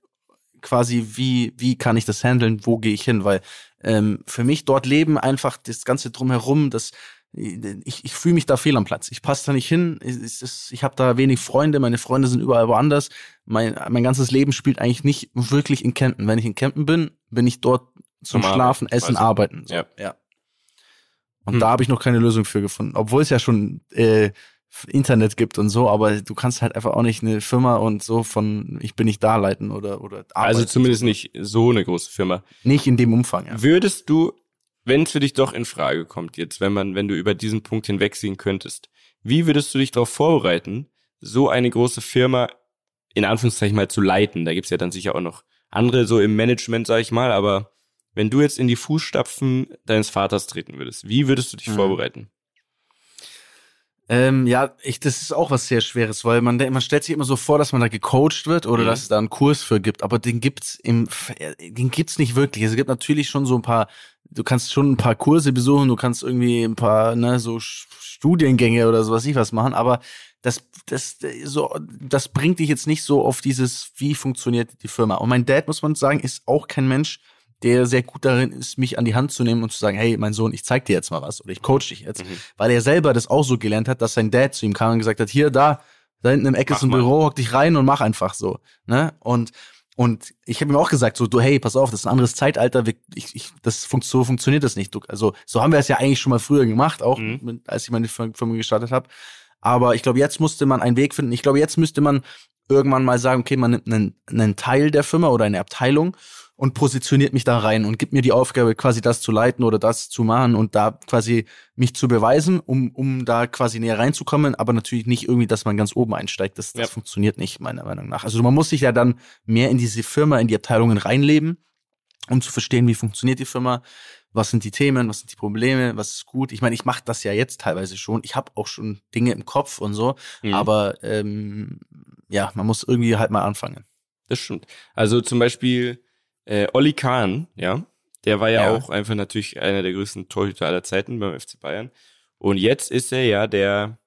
quasi, wie, wie kann ich das handeln, wo gehe ich hin? Weil ähm, für mich dort leben, einfach das Ganze drumherum, das ich, ich fühle mich da fehl am Platz. Ich passe da nicht hin. Ich, ich, ich habe da wenig Freunde. Meine Freunde sind überall woanders. Mein, mein ganzes Leben spielt eigentlich nicht wirklich in Kempten. Wenn ich in Kempten bin, bin ich dort zum Normal, Schlafen, Essen, Arbeiten. So. Ja. ja. Und hm. da habe ich noch keine Lösung für gefunden. Obwohl es ja schon äh, Internet gibt und so, aber du kannst halt einfach auch nicht eine Firma und so von ich bin nicht da leiten oder oder Also zumindest nicht so eine große Firma. Nicht in dem Umfang, ja. Würdest du, wenn es für dich doch in Frage kommt jetzt, wenn man wenn du über diesen Punkt hinwegsehen könntest, wie würdest du dich darauf vorbereiten, so eine große Firma in Anführungszeichen mal zu leiten? Da gibt's ja dann sicher auch noch andere so im Management, sag ich mal, aber wenn du jetzt in die Fußstapfen deines Vaters treten würdest, wie würdest du dich mhm. vorbereiten? Ähm, ja, ich, das ist auch was sehr Schweres, weil man, man stellt sich immer so vor, dass man da gecoacht wird oder mhm. dass es da einen Kurs für gibt, aber den gibt's im, den gibt's nicht wirklich. Es gibt natürlich schon so ein paar, du kannst schon ein paar Kurse besuchen, du kannst irgendwie ein paar, ne, so Studiengänge oder sowas ich was machen, aber das, das, so, das bringt dich jetzt nicht so auf dieses, wie funktioniert die Firma. Und mein Dad, muss man sagen, ist auch kein Mensch, der sehr gut darin ist, mich an die Hand zu nehmen und zu sagen, hey, mein Sohn, ich zeig dir jetzt mal was oder ich coach dich jetzt, mhm. weil er selber das auch so gelernt hat, dass sein Dad zu ihm kam und gesagt hat, hier, da, da hinten im Eck ist ein Büro, hock dich rein und mach einfach so, ne? Und und ich habe ihm auch gesagt, so, du, hey, pass auf, das ist ein anderes Zeitalter, ich, ich, das fun so funktioniert das nicht. Du, also so haben wir es ja eigentlich schon mal früher gemacht, auch mhm. mit, als ich meine Firma gestartet habe. Aber ich glaube, jetzt musste man einen Weg finden. Ich glaube, jetzt müsste man irgendwann mal sagen, okay, man nimmt einen, einen Teil der Firma oder eine Abteilung und positioniert mich da rein und gibt mir die Aufgabe, quasi das zu leiten oder das zu machen und da quasi mich zu beweisen, um, um da quasi näher reinzukommen, aber natürlich nicht irgendwie, dass man ganz oben einsteigt. Das, das ja. funktioniert nicht, meiner Meinung nach. Also man muss sich ja dann mehr in diese Firma, in die Abteilungen reinleben, um zu verstehen, wie funktioniert die Firma, was sind die Themen, was sind die Probleme, was ist gut. Ich meine, ich mache das ja jetzt teilweise schon. Ich habe auch schon Dinge im Kopf und so, mhm. aber ähm, ja, man muss irgendwie halt mal anfangen. Das stimmt. Also zum Beispiel äh, Olli Kahn, ja, der war ja, ja, auch einfach natürlich einer der größten Torhüter aller Zeiten beim FC Bayern. Und jetzt ist er ja der,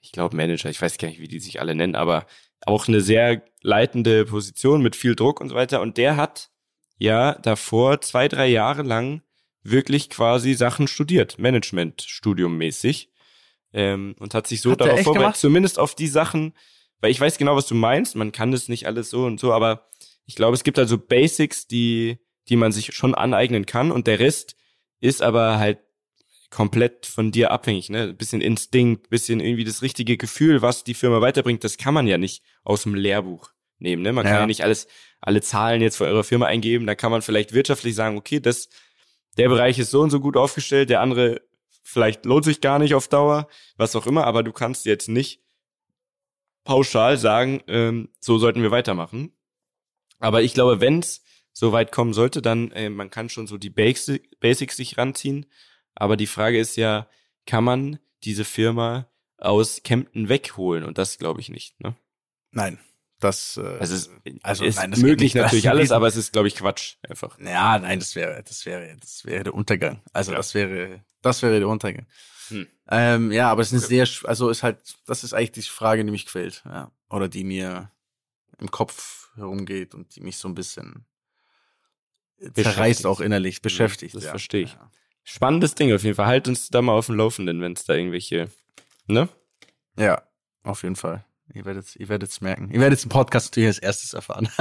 ich glaube Manager, ich weiß gar nicht, wie die sich alle nennen, aber auch eine sehr leitende Position mit viel Druck und so weiter. Und der hat ja davor zwei, drei Jahre lang wirklich quasi Sachen studiert, Management-Studium mäßig. Ähm, und hat sich so hat darauf vorbereitet, zumindest auf die Sachen, weil ich weiß genau, was du meinst, man kann das nicht alles so und so, aber ich glaube, es gibt also Basics, die, die man sich schon aneignen kann und der Rest ist aber halt komplett von dir abhängig, ne? Bisschen Instinkt, bisschen irgendwie das richtige Gefühl, was die Firma weiterbringt, das kann man ja nicht aus dem Lehrbuch nehmen, ne? Man ja. kann ja nicht alles, alle Zahlen jetzt für eure Firma eingeben, da kann man vielleicht wirtschaftlich sagen, okay, das, der Bereich ist so und so gut aufgestellt, der andere vielleicht lohnt sich gar nicht auf Dauer, was auch immer, aber du kannst jetzt nicht pauschal sagen, ähm, so sollten wir weitermachen. Aber ich glaube, wenn es so weit kommen sollte, dann äh, man kann schon so die Basic, Basics sich ranziehen. Aber die Frage ist ja, kann man diese Firma aus Kempten wegholen? Und das glaube ich nicht. Ne? Nein. Das äh, also es, also ist nein, das möglich natürlich alles, aber es ist glaube ich Quatsch einfach. Ja, nein, das wäre das wäre das wäre der Untergang. Also ja. das wäre das wäre der Untergang. Hm. Ähm, ja, aber es ist eine sehr also ist halt das ist eigentlich die Frage, die mich quält, ja, oder die mir im Kopf herumgeht und die mich so ein bisschen zerreißt auch innerlich, mhm, beschäftigt. Das ja. verstehe ich. Ja. Spannendes Ding auf jeden Fall. Halt uns da mal auf dem Laufenden, wenn es da irgendwelche, ne? Ja, auf jeden Fall. Ihr werdet ihr werdet's merken. Ihr werdet den Podcast natürlich als erstes erfahren.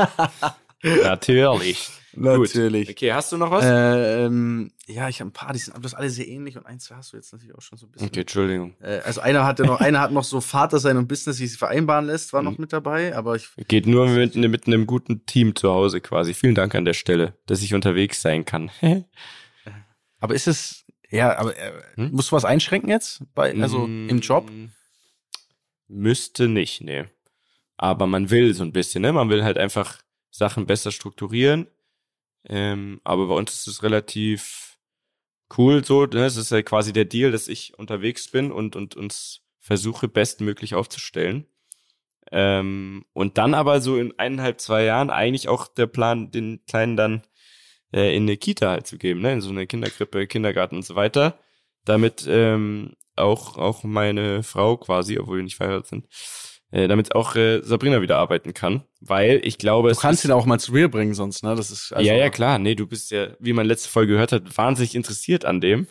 Natürlich. Natürlich. Gut. Okay, hast du noch was? Ähm, ja, ich habe ein paar, die sind das alle sehr ähnlich und eins hast du jetzt natürlich auch schon so ein bisschen. Okay, Entschuldigung. Äh, also einer hatte noch, einer hat noch so Vater sein und Business, wie sie vereinbaren lässt, war noch mhm. mit dabei, aber ich. Geht nur mit, mit einem guten Team zu Hause quasi. Vielen Dank an der Stelle, dass ich unterwegs sein kann. aber ist es, ja, aber äh, hm? musst du was einschränken jetzt? Bei, also mm, im Job? Müsste nicht, nee. Aber man will so ein bisschen, ne? Man will halt einfach Sachen besser strukturieren. Ähm, aber bei uns ist es relativ cool so. Ne? Es ist ja quasi der Deal, dass ich unterwegs bin und, und uns versuche, bestmöglich aufzustellen. Ähm, und dann aber so in eineinhalb, zwei Jahren eigentlich auch der Plan, den Kleinen dann äh, in eine Kita halt zu geben, ne? in so eine Kinderkrippe, Kindergarten und so weiter. Damit ähm, auch, auch meine Frau quasi, obwohl wir nicht verheiratet sind, äh, damit auch äh, Sabrina wieder arbeiten kann, weil ich glaube, du kannst ihn auch mal zu Real bringen sonst, ne? Das ist also ja ja klar, nee, du bist ja, wie man letzte Folge gehört hat, wahnsinnig interessiert an dem.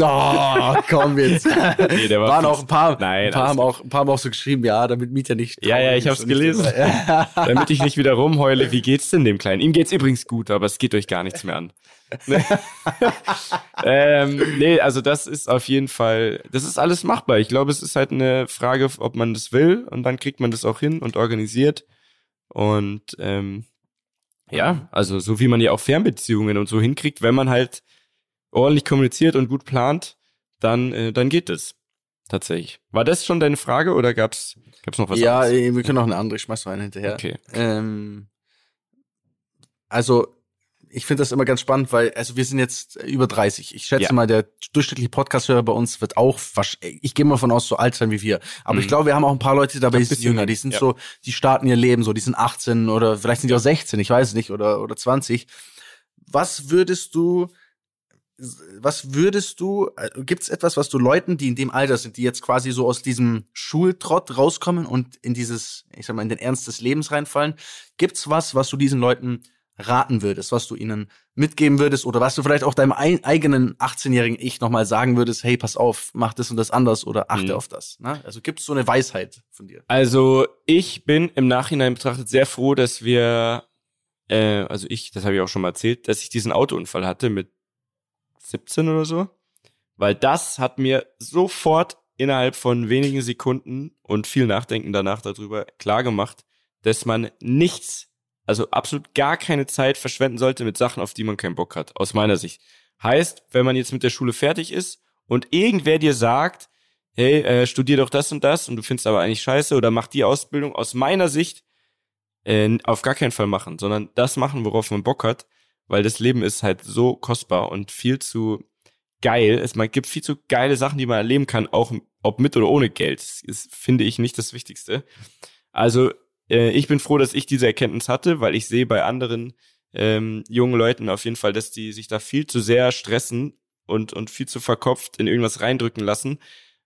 Oh, komm jetzt. nee, der war Waren auch ein paar, Nein, ein paar haben auch, ein paar haben auch so geschrieben, ja, damit Mieter nicht. Ja, ja, ich hab's gelesen. damit ich nicht wieder rumheule, wie geht's denn dem Kleinen? Ihm geht's übrigens gut, aber es geht euch gar nichts mehr an. ähm, nee, also das ist auf jeden Fall, das ist alles machbar. Ich glaube, es ist halt eine Frage, ob man das will und dann kriegt man das auch hin und organisiert. Und ähm, ja, also so wie man ja auch Fernbeziehungen und so hinkriegt, wenn man halt ordentlich kommuniziert und gut plant, dann, äh, dann geht es. Tatsächlich. War das schon deine Frage oder gab's, gab's noch was ja, anderes? Ja, wir können noch eine andere, ich schmeiß noch eine hinterher. Okay. Ähm, also, ich finde das immer ganz spannend, weil, also wir sind jetzt über 30. Ich schätze ja. mal, der durchschnittliche Podcast-Hörer bei uns wird auch, ich gehe mal von aus, so alt sein wie wir. Aber mhm. ich glaube, wir haben auch ein paar Leute dabei, die sind jünger, die sind ja. so, die starten ihr Leben so, die sind 18 oder vielleicht sind die auch 16, ich weiß es nicht, oder, oder 20. Was würdest du, was würdest du, äh, gibt es etwas, was du Leuten, die in dem Alter sind, die jetzt quasi so aus diesem Schultrott rauskommen und in dieses, ich sag mal, in den Ernst des Lebens reinfallen, gibt's was, was du diesen Leuten raten würdest, was du ihnen mitgeben würdest oder was du vielleicht auch deinem eigenen 18-jährigen Ich nochmal sagen würdest, hey, pass auf, mach das und das anders oder achte mhm. auf das. Ne? Also gibt es so eine Weisheit von dir? Also ich bin im Nachhinein betrachtet sehr froh, dass wir, äh, also ich, das habe ich auch schon mal erzählt, dass ich diesen Autounfall hatte mit 17 oder so. Weil das hat mir sofort innerhalb von wenigen Sekunden und viel Nachdenken danach darüber klar gemacht, dass man nichts, also absolut gar keine Zeit verschwenden sollte mit Sachen, auf die man keinen Bock hat, aus meiner Sicht. Heißt, wenn man jetzt mit der Schule fertig ist und irgendwer dir sagt, hey, äh, studier doch das und das und du findest aber eigentlich scheiße oder mach die Ausbildung, aus meiner Sicht äh, auf gar keinen Fall machen, sondern das machen, worauf man Bock hat weil das Leben ist halt so kostbar und viel zu geil. Es man gibt viel zu geile Sachen, die man erleben kann, auch ob mit oder ohne Geld. Das ist, finde ich, nicht das Wichtigste. Also äh, ich bin froh, dass ich diese Erkenntnis hatte, weil ich sehe bei anderen ähm, jungen Leuten auf jeden Fall, dass die sich da viel zu sehr stressen und, und viel zu verkopft in irgendwas reindrücken lassen.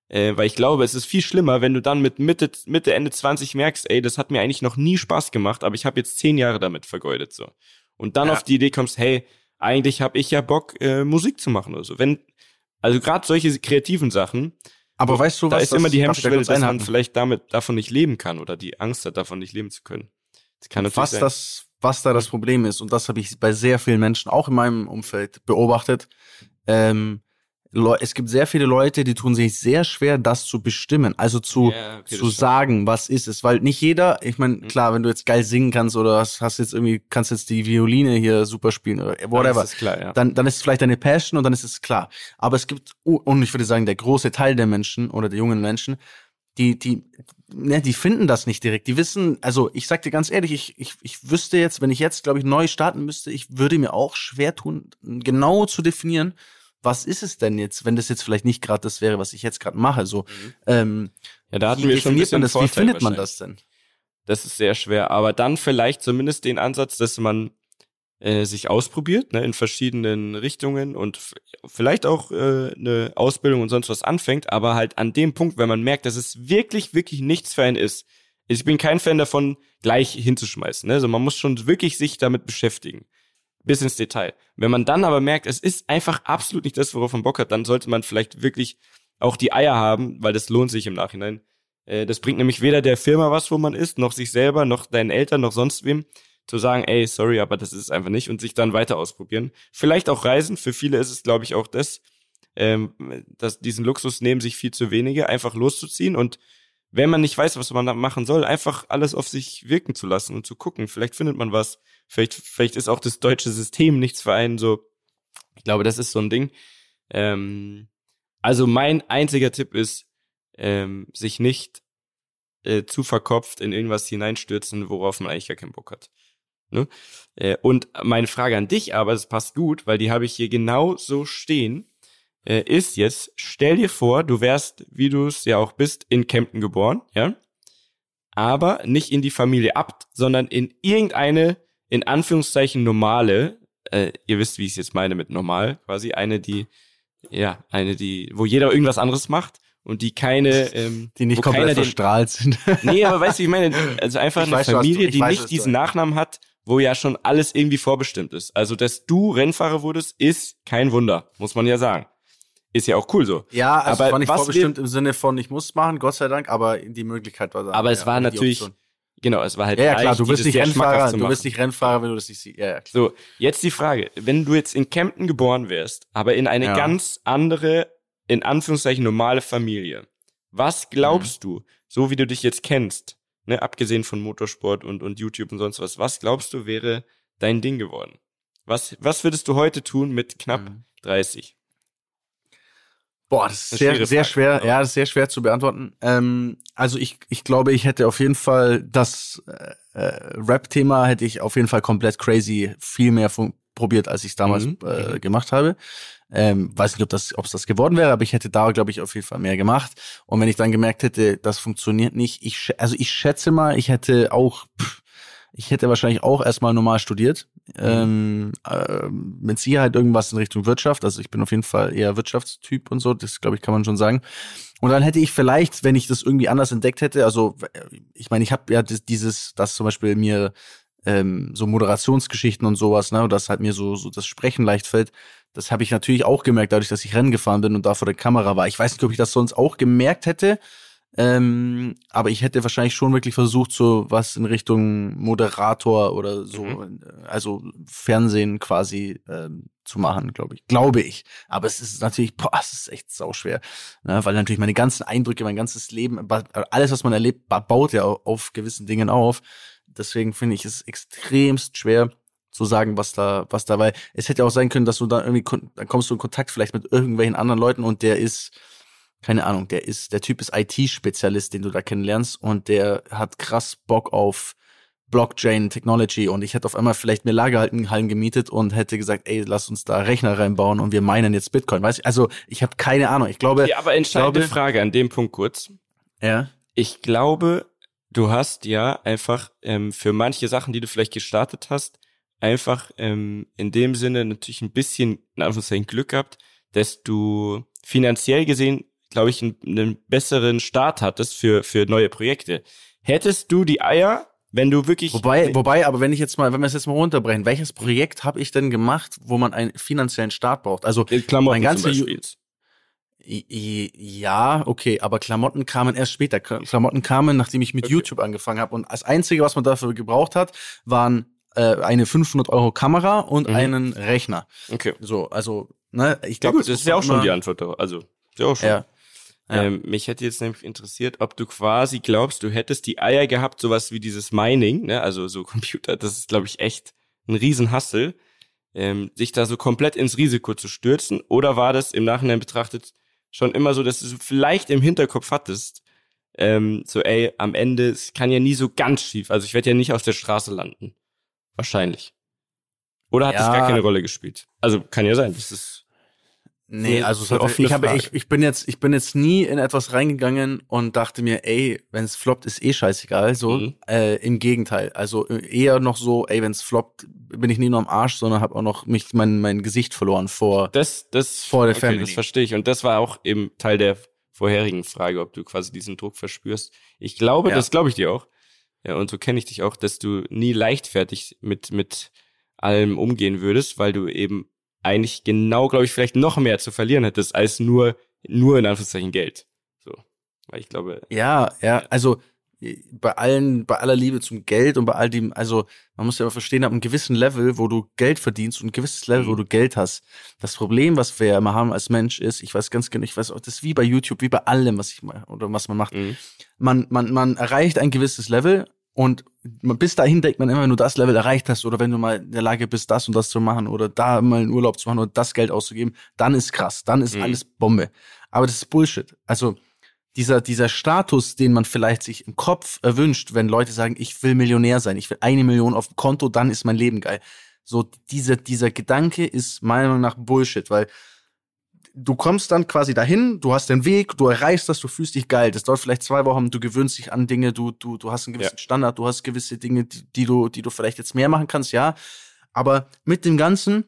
Äh, weil ich glaube, es ist viel schlimmer, wenn du dann mit Mitte, Mitte, Ende 20 merkst, ey, das hat mir eigentlich noch nie Spaß gemacht, aber ich habe jetzt zehn Jahre damit vergeudet. so und dann ja. auf die Idee kommst, hey, eigentlich habe ich ja Bock, äh, Musik zu machen oder so. Wenn, also gerade solche kreativen Sachen, aber weißt du, da was ist immer die Hemmschwelle, dass man vielleicht damit davon nicht leben kann oder die Angst hat, davon nicht leben zu können. Das kann was sein. das, was da das Problem ist, und das habe ich bei sehr vielen Menschen auch in meinem Umfeld beobachtet. Ähm, es gibt sehr viele Leute, die tun sich sehr schwer, das zu bestimmen, also zu, yeah, okay, zu sagen, was ist es, weil nicht jeder, ich meine, mhm. klar, wenn du jetzt geil singen kannst oder hast, hast jetzt irgendwie, kannst jetzt die Violine hier super spielen oder whatever, dann ist, klar, ja. dann, dann ist es vielleicht deine Passion und dann ist es klar. Aber es gibt, und ich würde sagen, der große Teil der Menschen oder der jungen Menschen, die, die, ne, die finden das nicht direkt. Die wissen, also ich sag dir ganz ehrlich, ich, ich, ich wüsste jetzt, wenn ich jetzt, glaube ich, neu starten müsste, ich würde mir auch schwer tun, genau zu definieren, was ist es denn jetzt, wenn das jetzt vielleicht nicht gerade das wäre, was ich jetzt gerade mache? So, mhm. ähm, ja, da hatten wir schon ein bisschen man das, Wie findet man das denn? Das ist sehr schwer, aber dann vielleicht zumindest den Ansatz, dass man äh, sich ausprobiert, ne, in verschiedenen Richtungen und vielleicht auch äh, eine Ausbildung und sonst was anfängt, aber halt an dem Punkt, wenn man merkt, dass es wirklich, wirklich nichts für einen ist. Ich bin kein Fan davon, gleich hinzuschmeißen. Ne? Also man muss schon wirklich sich damit beschäftigen bis ins Detail. Wenn man dann aber merkt, es ist einfach absolut nicht das, worauf man Bock hat, dann sollte man vielleicht wirklich auch die Eier haben, weil das lohnt sich im Nachhinein. Äh, das bringt nämlich weder der Firma was, wo man ist, noch sich selber, noch deinen Eltern, noch sonst wem, zu sagen, ey, sorry, aber das ist es einfach nicht und sich dann weiter ausprobieren. Vielleicht auch reisen. Für viele ist es, glaube ich, auch das, ähm, dass diesen Luxus nehmen sich viel zu wenige, einfach loszuziehen und wenn man nicht weiß, was man da machen soll, einfach alles auf sich wirken zu lassen und zu gucken. Vielleicht findet man was. Vielleicht, vielleicht ist auch das deutsche System nichts für einen so. Ich glaube, das ist so ein Ding. Ähm, also mein einziger Tipp ist, ähm, sich nicht äh, zu verkopft in irgendwas hineinstürzen, worauf man eigentlich gar keinen Bock hat. Ne? Äh, und meine Frage an dich aber, das passt gut, weil die habe ich hier genau so stehen äh, ist jetzt, stell dir vor, du wärst, wie du es ja auch bist, in Kempten geboren, ja? Aber nicht in die Familie Abt, sondern in irgendeine, in Anführungszeichen, normale, äh, ihr wisst, wie ich es jetzt meine mit normal, quasi eine, die, ja, eine, die, wo jeder irgendwas anderes macht und die keine, ähm, die nicht komplett verstrahlt sind. nee, aber weißt du, ich meine, also einfach ich eine weiß, Familie, du, die weiß, nicht diesen Nachnamen hat, wo ja schon alles irgendwie vorbestimmt ist. Also, dass du Rennfahrer wurdest, ist kein Wunder, muss man ja sagen. Ist ja auch cool so. Ja, also aber es war nicht vorbestimmt im Sinne von, ich muss machen, Gott sei Dank, aber die Möglichkeit war da. Aber es ja, war natürlich, genau, es war halt Ja, ja klar, du bist nicht Rennfahrer, du bist nicht Rennfahrer, wenn du das nicht siehst. Ja, ja, klar. So, jetzt die Frage, wenn du jetzt in Kempten geboren wärst, aber in eine ja. ganz andere, in Anführungszeichen normale Familie, was glaubst mhm. du, so wie du dich jetzt kennst, ne, abgesehen von Motorsport und, und YouTube und sonst was, was glaubst du wäre dein Ding geworden? Was, was würdest du heute tun mit knapp mhm. 30? Boah, das ist sehr, sehr schwer, ja, das ist sehr schwer zu beantworten. Ähm, also ich, ich glaube, ich hätte auf jeden Fall das äh, äh Rap-Thema hätte ich auf jeden Fall komplett crazy viel mehr probiert, als ich es damals mhm. äh, mhm. gemacht habe. Ähm, weiß nicht, ob das, ob es das geworden wäre, aber ich hätte da, glaube ich, auf jeden Fall mehr gemacht. Und wenn ich dann gemerkt hätte, das funktioniert nicht, ich, also ich schätze mal, ich hätte auch, pff, ich hätte wahrscheinlich auch erstmal normal studiert. Ähm, äh, mit Sicherheit irgendwas in Richtung Wirtschaft. Also ich bin auf jeden Fall eher Wirtschaftstyp und so. Das, glaube ich, kann man schon sagen. Und dann hätte ich vielleicht, wenn ich das irgendwie anders entdeckt hätte, also ich meine, ich habe ja dieses, das zum Beispiel mir ähm, so Moderationsgeschichten und sowas, ne, und das halt mir so, so das Sprechen leicht fällt. Das habe ich natürlich auch gemerkt, dadurch, dass ich Rennen gefahren bin und da vor der Kamera war. Ich weiß nicht, ob ich das sonst auch gemerkt hätte. Ähm, aber ich hätte wahrscheinlich schon wirklich versucht, so was in Richtung Moderator oder so, mhm. also Fernsehen quasi ähm, zu machen, glaube ich. Glaube ich. Aber es ist natürlich, boah, es ist echt sauschwer. Ne? Weil natürlich meine ganzen Eindrücke, mein ganzes Leben, alles, was man erlebt, baut ja auf gewissen Dingen auf. Deswegen finde ich es extremst schwer zu sagen, was da, was da, weil es hätte auch sein können, dass du da irgendwie, dann kommst du in Kontakt vielleicht mit irgendwelchen anderen Leuten und der ist, keine Ahnung, der ist, der Typ ist IT-Spezialist, den du da kennenlernst und der hat krass Bock auf Blockchain Technology und ich hätte auf einmal vielleicht mir Lagerhallen gemietet und hätte gesagt, ey, lass uns da Rechner reinbauen und wir meinen jetzt Bitcoin. Weißt du, also ich habe keine Ahnung. Ich glaube. Ja, aber entscheidende glaube, Frage an dem Punkt kurz. Ja. Ich glaube, du hast ja einfach ähm, für manche Sachen, die du vielleicht gestartet hast, einfach ähm, in dem Sinne natürlich ein bisschen in Anführungszeichen Glück gehabt, dass du finanziell gesehen glaube ich, einen, einen besseren Start hattest für, für neue Projekte. Hättest du die Eier, wenn du wirklich. Wobei, wobei, aber wenn ich jetzt mal, wenn wir es jetzt mal runterbrechen, welches Projekt habe ich denn gemacht, wo man einen finanziellen Start braucht? Also Klamotten mein ganzes ja, okay, aber Klamotten kamen erst später. Klamotten kamen, nachdem ich mit okay. YouTube angefangen habe. Und das Einzige, was man dafür gebraucht hat, waren äh, eine 500 Euro Kamera und mhm. einen Rechner. Okay. So, also, ne, ich glaube, ja, das, das ist ja auch schon die Antwort. Also, ist ja auch schon. Ja. Ja. Ähm, mich hätte jetzt nämlich interessiert, ob du quasi glaubst, du hättest die Eier gehabt, sowas wie dieses Mining, ne? also so Computer, das ist, glaube ich, echt ein Riesenhassel, ähm, sich da so komplett ins Risiko zu stürzen. Oder war das im Nachhinein betrachtet schon immer so, dass du vielleicht im Hinterkopf hattest, ähm, so ey, am Ende, es kann ja nie so ganz schief, also ich werde ja nicht auf der Straße landen. Wahrscheinlich. Oder hat ja. das gar keine Rolle gespielt? Also kann ja sein, das ist Nee, also so hatte, ich, habe, ich, ich bin jetzt, ich bin jetzt nie in etwas reingegangen und dachte mir, ey, wenn es floppt, ist eh scheißegal. So, mhm. äh, im Gegenteil. Also äh, eher noch so, ey, wenn es floppt, bin ich nie nur am Arsch, sondern habe auch noch mich mein, mein Gesicht verloren vor, das, das, vor der okay, Family. Das verstehe ich. Und das war auch eben Teil der vorherigen Frage, ob du quasi diesen Druck verspürst. Ich glaube, ja. das glaube ich dir auch. Ja, und so kenne ich dich auch, dass du nie leichtfertig mit, mit allem umgehen würdest, weil du eben eigentlich genau, glaube ich, vielleicht noch mehr zu verlieren hättest, als nur, nur in Anführungszeichen Geld. So. Weil ich glaube. Ja, ja, also bei allen, bei aller Liebe zum Geld und bei all dem, also man muss ja aber verstehen, ab einem gewissen Level, wo du Geld verdienst und ein gewisses Level, mhm. wo du Geld hast. Das Problem, was wir immer haben als Mensch, ist, ich weiß ganz genau, ich weiß auch, das ist wie bei YouTube, wie bei allem, was ich mache oder was man macht. Mhm. Man, man, man erreicht ein gewisses Level und bis dahin denkt man immer, wenn du das Level erreicht hast oder wenn du mal in der Lage bist, das und das zu machen oder da mal einen Urlaub zu machen oder das Geld auszugeben, dann ist krass, dann ist mhm. alles Bombe. Aber das ist Bullshit. Also dieser, dieser Status, den man vielleicht sich im Kopf erwünscht, wenn Leute sagen, ich will Millionär sein, ich will eine Million auf dem Konto, dann ist mein Leben geil. So dieser, dieser Gedanke ist meiner Meinung nach Bullshit, weil du kommst dann quasi dahin, du hast den Weg, du erreichst das, du fühlst dich geil. Das dauert vielleicht zwei Wochen, du gewöhnst dich an Dinge, du, du, du hast einen gewissen ja. Standard, du hast gewisse Dinge, die, die, du, die du vielleicht jetzt mehr machen kannst, ja. Aber mit dem Ganzen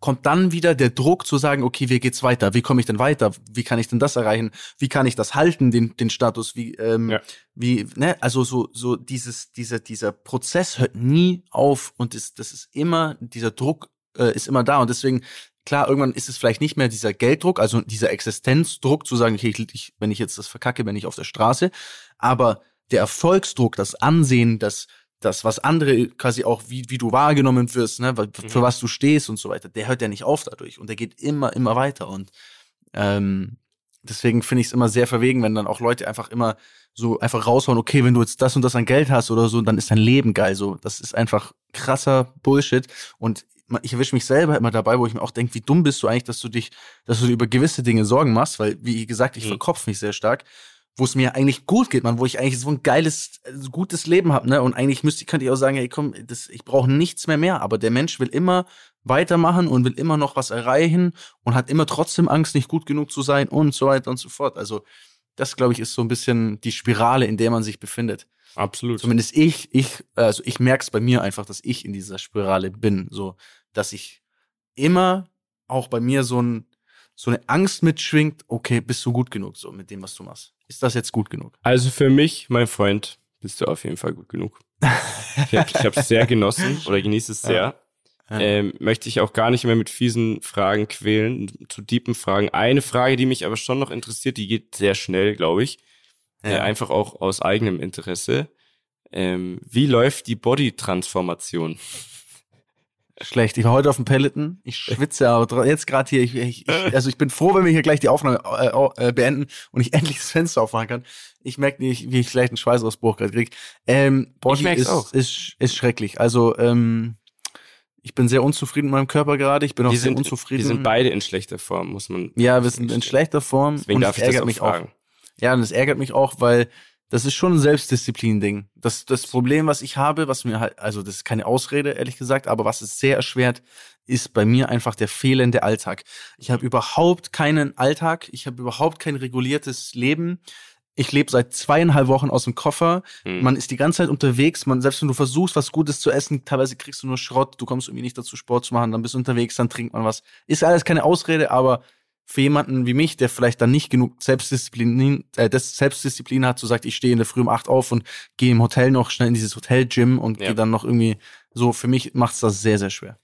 kommt dann wieder der Druck zu sagen, okay, wie geht's weiter? Wie komme ich denn weiter? Wie kann ich denn das erreichen? Wie kann ich das halten, den, den Status? Wie, ähm, ja. wie, ne, also so, so dieses, dieser, dieser Prozess hört nie auf und ist, das ist immer, dieser Druck äh, ist immer da und deswegen, klar, irgendwann ist es vielleicht nicht mehr dieser Gelddruck, also dieser Existenzdruck zu sagen, okay, ich, wenn ich jetzt das verkacke, bin ich auf der Straße, aber der Erfolgsdruck, das Ansehen, das das, was andere quasi auch, wie, wie du wahrgenommen wirst, ne, für mhm. was du stehst und so weiter, der hört ja nicht auf dadurch und der geht immer, immer weiter. Und ähm, deswegen finde ich es immer sehr verwegen, wenn dann auch Leute einfach immer so einfach raushauen, okay, wenn du jetzt das und das an Geld hast oder so, dann ist dein Leben geil. So, das ist einfach krasser Bullshit. Und ich erwische mich selber immer dabei, wo ich mir auch denke, wie dumm bist du eigentlich, dass du dich, dass du dir über gewisse Dinge Sorgen machst, weil, wie gesagt, ich mhm. verkopf mich sehr stark wo es mir eigentlich gut geht, man, wo ich eigentlich so ein geiles, gutes Leben habe, ne? Und eigentlich müsste könnte ich auch sagen, ey, komm, das, ich brauche nichts mehr mehr. Aber der Mensch will immer weitermachen und will immer noch was erreichen und hat immer trotzdem Angst, nicht gut genug zu sein und so weiter und so fort. Also das, glaube ich, ist so ein bisschen die Spirale, in der man sich befindet. Absolut. Zumindest ich, ich, also ich merke es bei mir einfach, dass ich in dieser Spirale bin, so, dass ich immer auch bei mir so ein so eine Angst mitschwingt, okay, bist du gut genug so mit dem, was du machst? Ist das jetzt gut genug? Also für mich, mein Freund, bist du auf jeden Fall gut genug. ich habe es sehr genossen oder genieße es sehr. Ja. Ja. Ähm, möchte ich auch gar nicht mehr mit fiesen Fragen quälen, zu deepen Fragen. Eine Frage, die mich aber schon noch interessiert, die geht sehr schnell, glaube ich. Ja. Äh, einfach auch aus eigenem Interesse. Ähm, wie läuft die Body-Transformation? Schlecht. Ich war heute auf dem Peloton. Ich schwitze aber jetzt gerade hier. Ich, ich, also ich bin froh, wenn wir hier gleich die Aufnahme äh, äh, beenden und ich endlich das Fenster aufmachen kann. Ich merke nicht, wie ich gleich einen Schweißausbruch gerade krieg. Ähm, Body ist, auch. Ist, ist schrecklich. Also ähm, ich bin sehr unzufrieden mit meinem Körper gerade. Ich bin auch wir sehr unzufrieden. Wir sind beide in schlechter Form, muss man. Ja, wir sind in schlechter Form. Deswegen und darf ich das auch mich fragen. Auch. Ja, und das ärgert mich auch, weil das ist schon ein Selbstdisziplin-Ding. Das, das Problem, was ich habe, was mir halt, also das ist keine Ausrede, ehrlich gesagt, aber was es sehr erschwert, ist bei mir einfach der fehlende Alltag. Ich habe überhaupt keinen Alltag, ich habe überhaupt kein reguliertes Leben. Ich lebe seit zweieinhalb Wochen aus dem Koffer. Hm. Man ist die ganze Zeit unterwegs. Man, selbst wenn du versuchst, was Gutes zu essen, teilweise kriegst du nur Schrott. Du kommst irgendwie nicht dazu, Sport zu machen. Dann bist du unterwegs, dann trinkt man was. Ist alles keine Ausrede, aber für jemanden wie mich, der vielleicht dann nicht genug Selbstdisziplin, äh, Selbstdisziplin hat, so sagt, ich stehe in der Früh um acht auf und gehe im Hotel noch schnell in dieses Hotel-Gym und ja. gehe dann noch irgendwie so, für mich macht es das sehr, sehr schwer.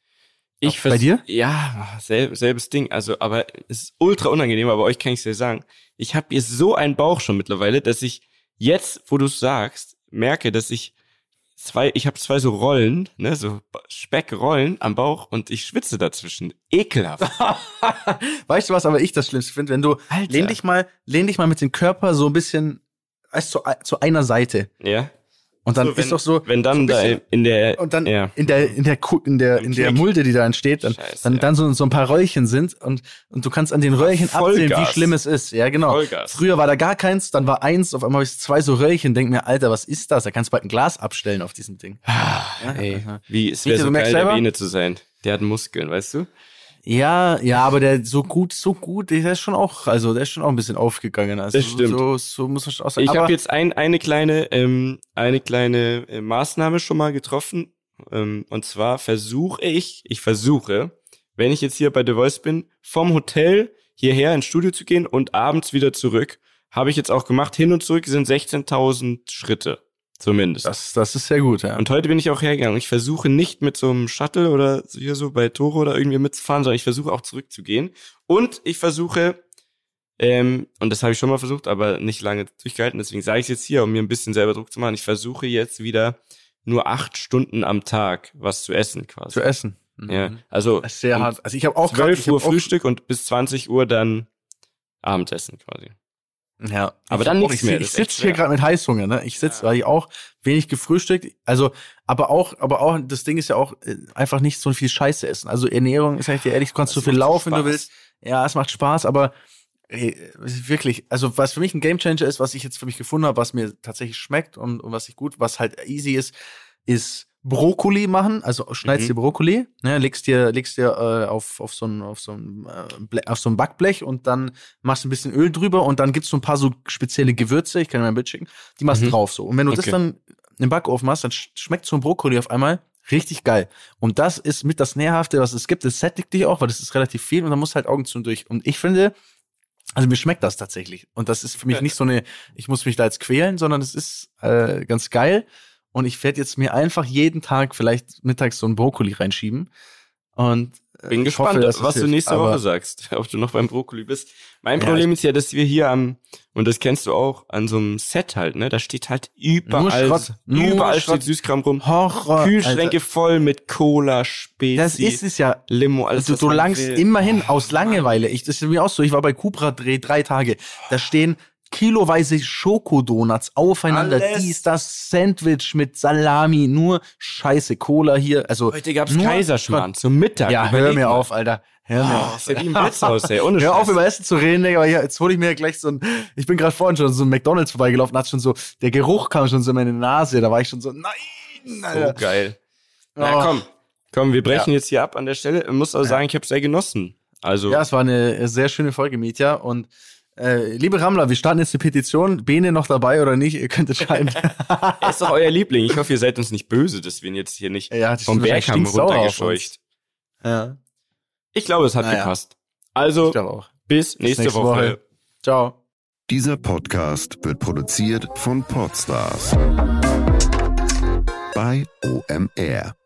Ich bei dir? Ja, sel selbes Ding. Also, aber es ist ultra unangenehm, aber euch kann ich es ja sagen. Ich habe hier so einen Bauch schon mittlerweile, dass ich jetzt, wo du es sagst, merke, dass ich zwei, ich habe zwei so Rollen, ne, so Speckrollen am Bauch und ich schwitze dazwischen. Ekelhaft. weißt du was, aber ich das Schlimmste finde, wenn du Alter. lehn dich mal, lehn dich mal mit dem Körper so ein bisschen, weißt zu, zu einer Seite. Ja. Und dann so, wenn, ist doch so. Wenn dann so da in der. Und dann ja. in der, in der, in der, in der Mulde, die da entsteht, dann, Scheiße, dann, dann so, so ein paar Röllchen sind und, und du kannst an den Röllchen Vollgas. absehen, wie schlimm es ist. Ja, genau. Vollgas. Früher war da gar keins, dann war eins, auf einmal habe ich zwei so Röllchen, denk mir, Alter, was ist das? Da kannst du bald ein Glas abstellen auf diesem Ding. Ah, ja, ey, wie, es wäre so geil, der Vene zu sein. Der hat Muskeln, weißt du? Ja, ja, aber der so gut, so gut, der ist schon auch, also der ist schon auch ein bisschen aufgegangen. Also das stimmt. So, so muss man auch sagen. Ich habe jetzt ein, eine kleine, ähm, eine kleine äh, Maßnahme schon mal getroffen. Ähm, und zwar versuche ich, ich versuche, wenn ich jetzt hier bei The Voice bin, vom Hotel hierher ins Studio zu gehen und abends wieder zurück. Habe ich jetzt auch gemacht. Hin und zurück sind 16.000 Schritte. Zumindest. Das, das ist sehr gut, ja. Und heute bin ich auch hergegangen. Ich versuche nicht mit so einem Shuttle oder hier so bei Toro oder irgendwie mitzufahren, sondern ich versuche auch zurückzugehen. Und ich versuche, ähm, und das habe ich schon mal versucht, aber nicht lange durchgehalten, deswegen sage ich es jetzt hier, um mir ein bisschen selber Druck zu machen. Ich versuche jetzt wieder nur acht Stunden am Tag was zu essen quasi. Zu essen. Mhm. Ja, also sehr hart. Also ich habe auch 12 Uhr Frühstück und bis 20 Uhr dann Abendessen quasi. Ja, aber dann nichts mehr. Ich, sitze hier gerade mit Heißhunger, ne? Ich sitze, ja. weil ich auch wenig gefrühstückt. Also, aber auch, aber auch, das Ding ist ja auch äh, einfach nicht so viel Scheiße essen. Also Ernährung, sag ich dir ehrlich, du kannst so viel laufen, wenn du willst. Ja, es macht Spaß, aber ey, wirklich, also was für mich ein Gamechanger ist, was ich jetzt für mich gefunden habe, was mir tatsächlich schmeckt und, und was ich gut, was halt easy ist, ist Brokkoli machen, also schneidest mhm. dir Brokkoli, ne, legst dir, legst dir äh, auf, auf so ein, auf so ein, äh, auf so ein Backblech und dann machst du ein bisschen Öl drüber und dann gibt's so ein paar so spezielle Gewürze, ich kann dir mal ein Bild schicken, die machst du mhm. drauf so. Und wenn du okay. das dann im Backofen machst, dann schmeckt so ein Brokkoli auf einmal Richtig geil. Und das ist mit das Nährhafte, was es gibt. Das sättigt dich auch, weil das ist relativ viel und dann musst halt Augen zu und durch. Und ich finde, also mir schmeckt das tatsächlich. Und das ist für mich nicht so eine, ich muss mich da jetzt quälen, sondern es ist äh, ganz geil. Und ich werde jetzt mir einfach jeden Tag vielleicht mittags so ein Brokkoli reinschieben. Und bin ich gespannt, hoffe, was du nächste Woche sagst, ob du noch beim Brokkoli bist. Mein ja, Problem ist ja, dass wir hier am, und das kennst du auch, an so einem Set halt, ne? Da steht halt überall, Schrott, überall steht Süßkram rum. Horror. Kühlschränke Alter. voll mit Cola, Spezi, Das ist es ja. Limo, alles. Du, du langst immerhin aus Langeweile. Ich, das ist mir auch so. Ich war bei Cupra Dreh drei Tage. Da stehen kiloweise Schokodonuts aufeinander, Alles. dies, das Sandwich mit Salami, nur scheiße Cola hier. Also Heute gab's Kaiserschmarrn zum Mittag. Ja, hör mir auf, Alter. Hör mir oh, auf. Ist ja wie im Blitzhaus, ey. Ohne Hör auf, über Essen zu reden, Digga, aber ja, jetzt hole ich mir gleich so ein, ich bin gerade vorhin schon so ein McDonalds vorbeigelaufen, hat schon so, der Geruch kam schon so in meine Nase, da war ich schon so, nein, Alter. So geil. Na oh. komm, komm, wir brechen ja. jetzt hier ab an der Stelle. Ich muss auch sagen, ich habe sehr genossen. Also. Ja, es war eine sehr schöne Folge, Mietja, und äh, liebe Rammler, wir starten jetzt die Petition. Bene noch dabei oder nicht? Ihr könnt entscheiden. er ist doch euer Liebling. Ich hoffe, ihr seid uns nicht böse, dass wir ihn jetzt hier nicht ja, vom Berg haben runtergescheucht. Ja. Ich glaube, es hat naja. gepasst. Also, bis nächste, bis nächste Woche. Woche. Ciao. Dieser Podcast wird produziert von Podstars bei OMR.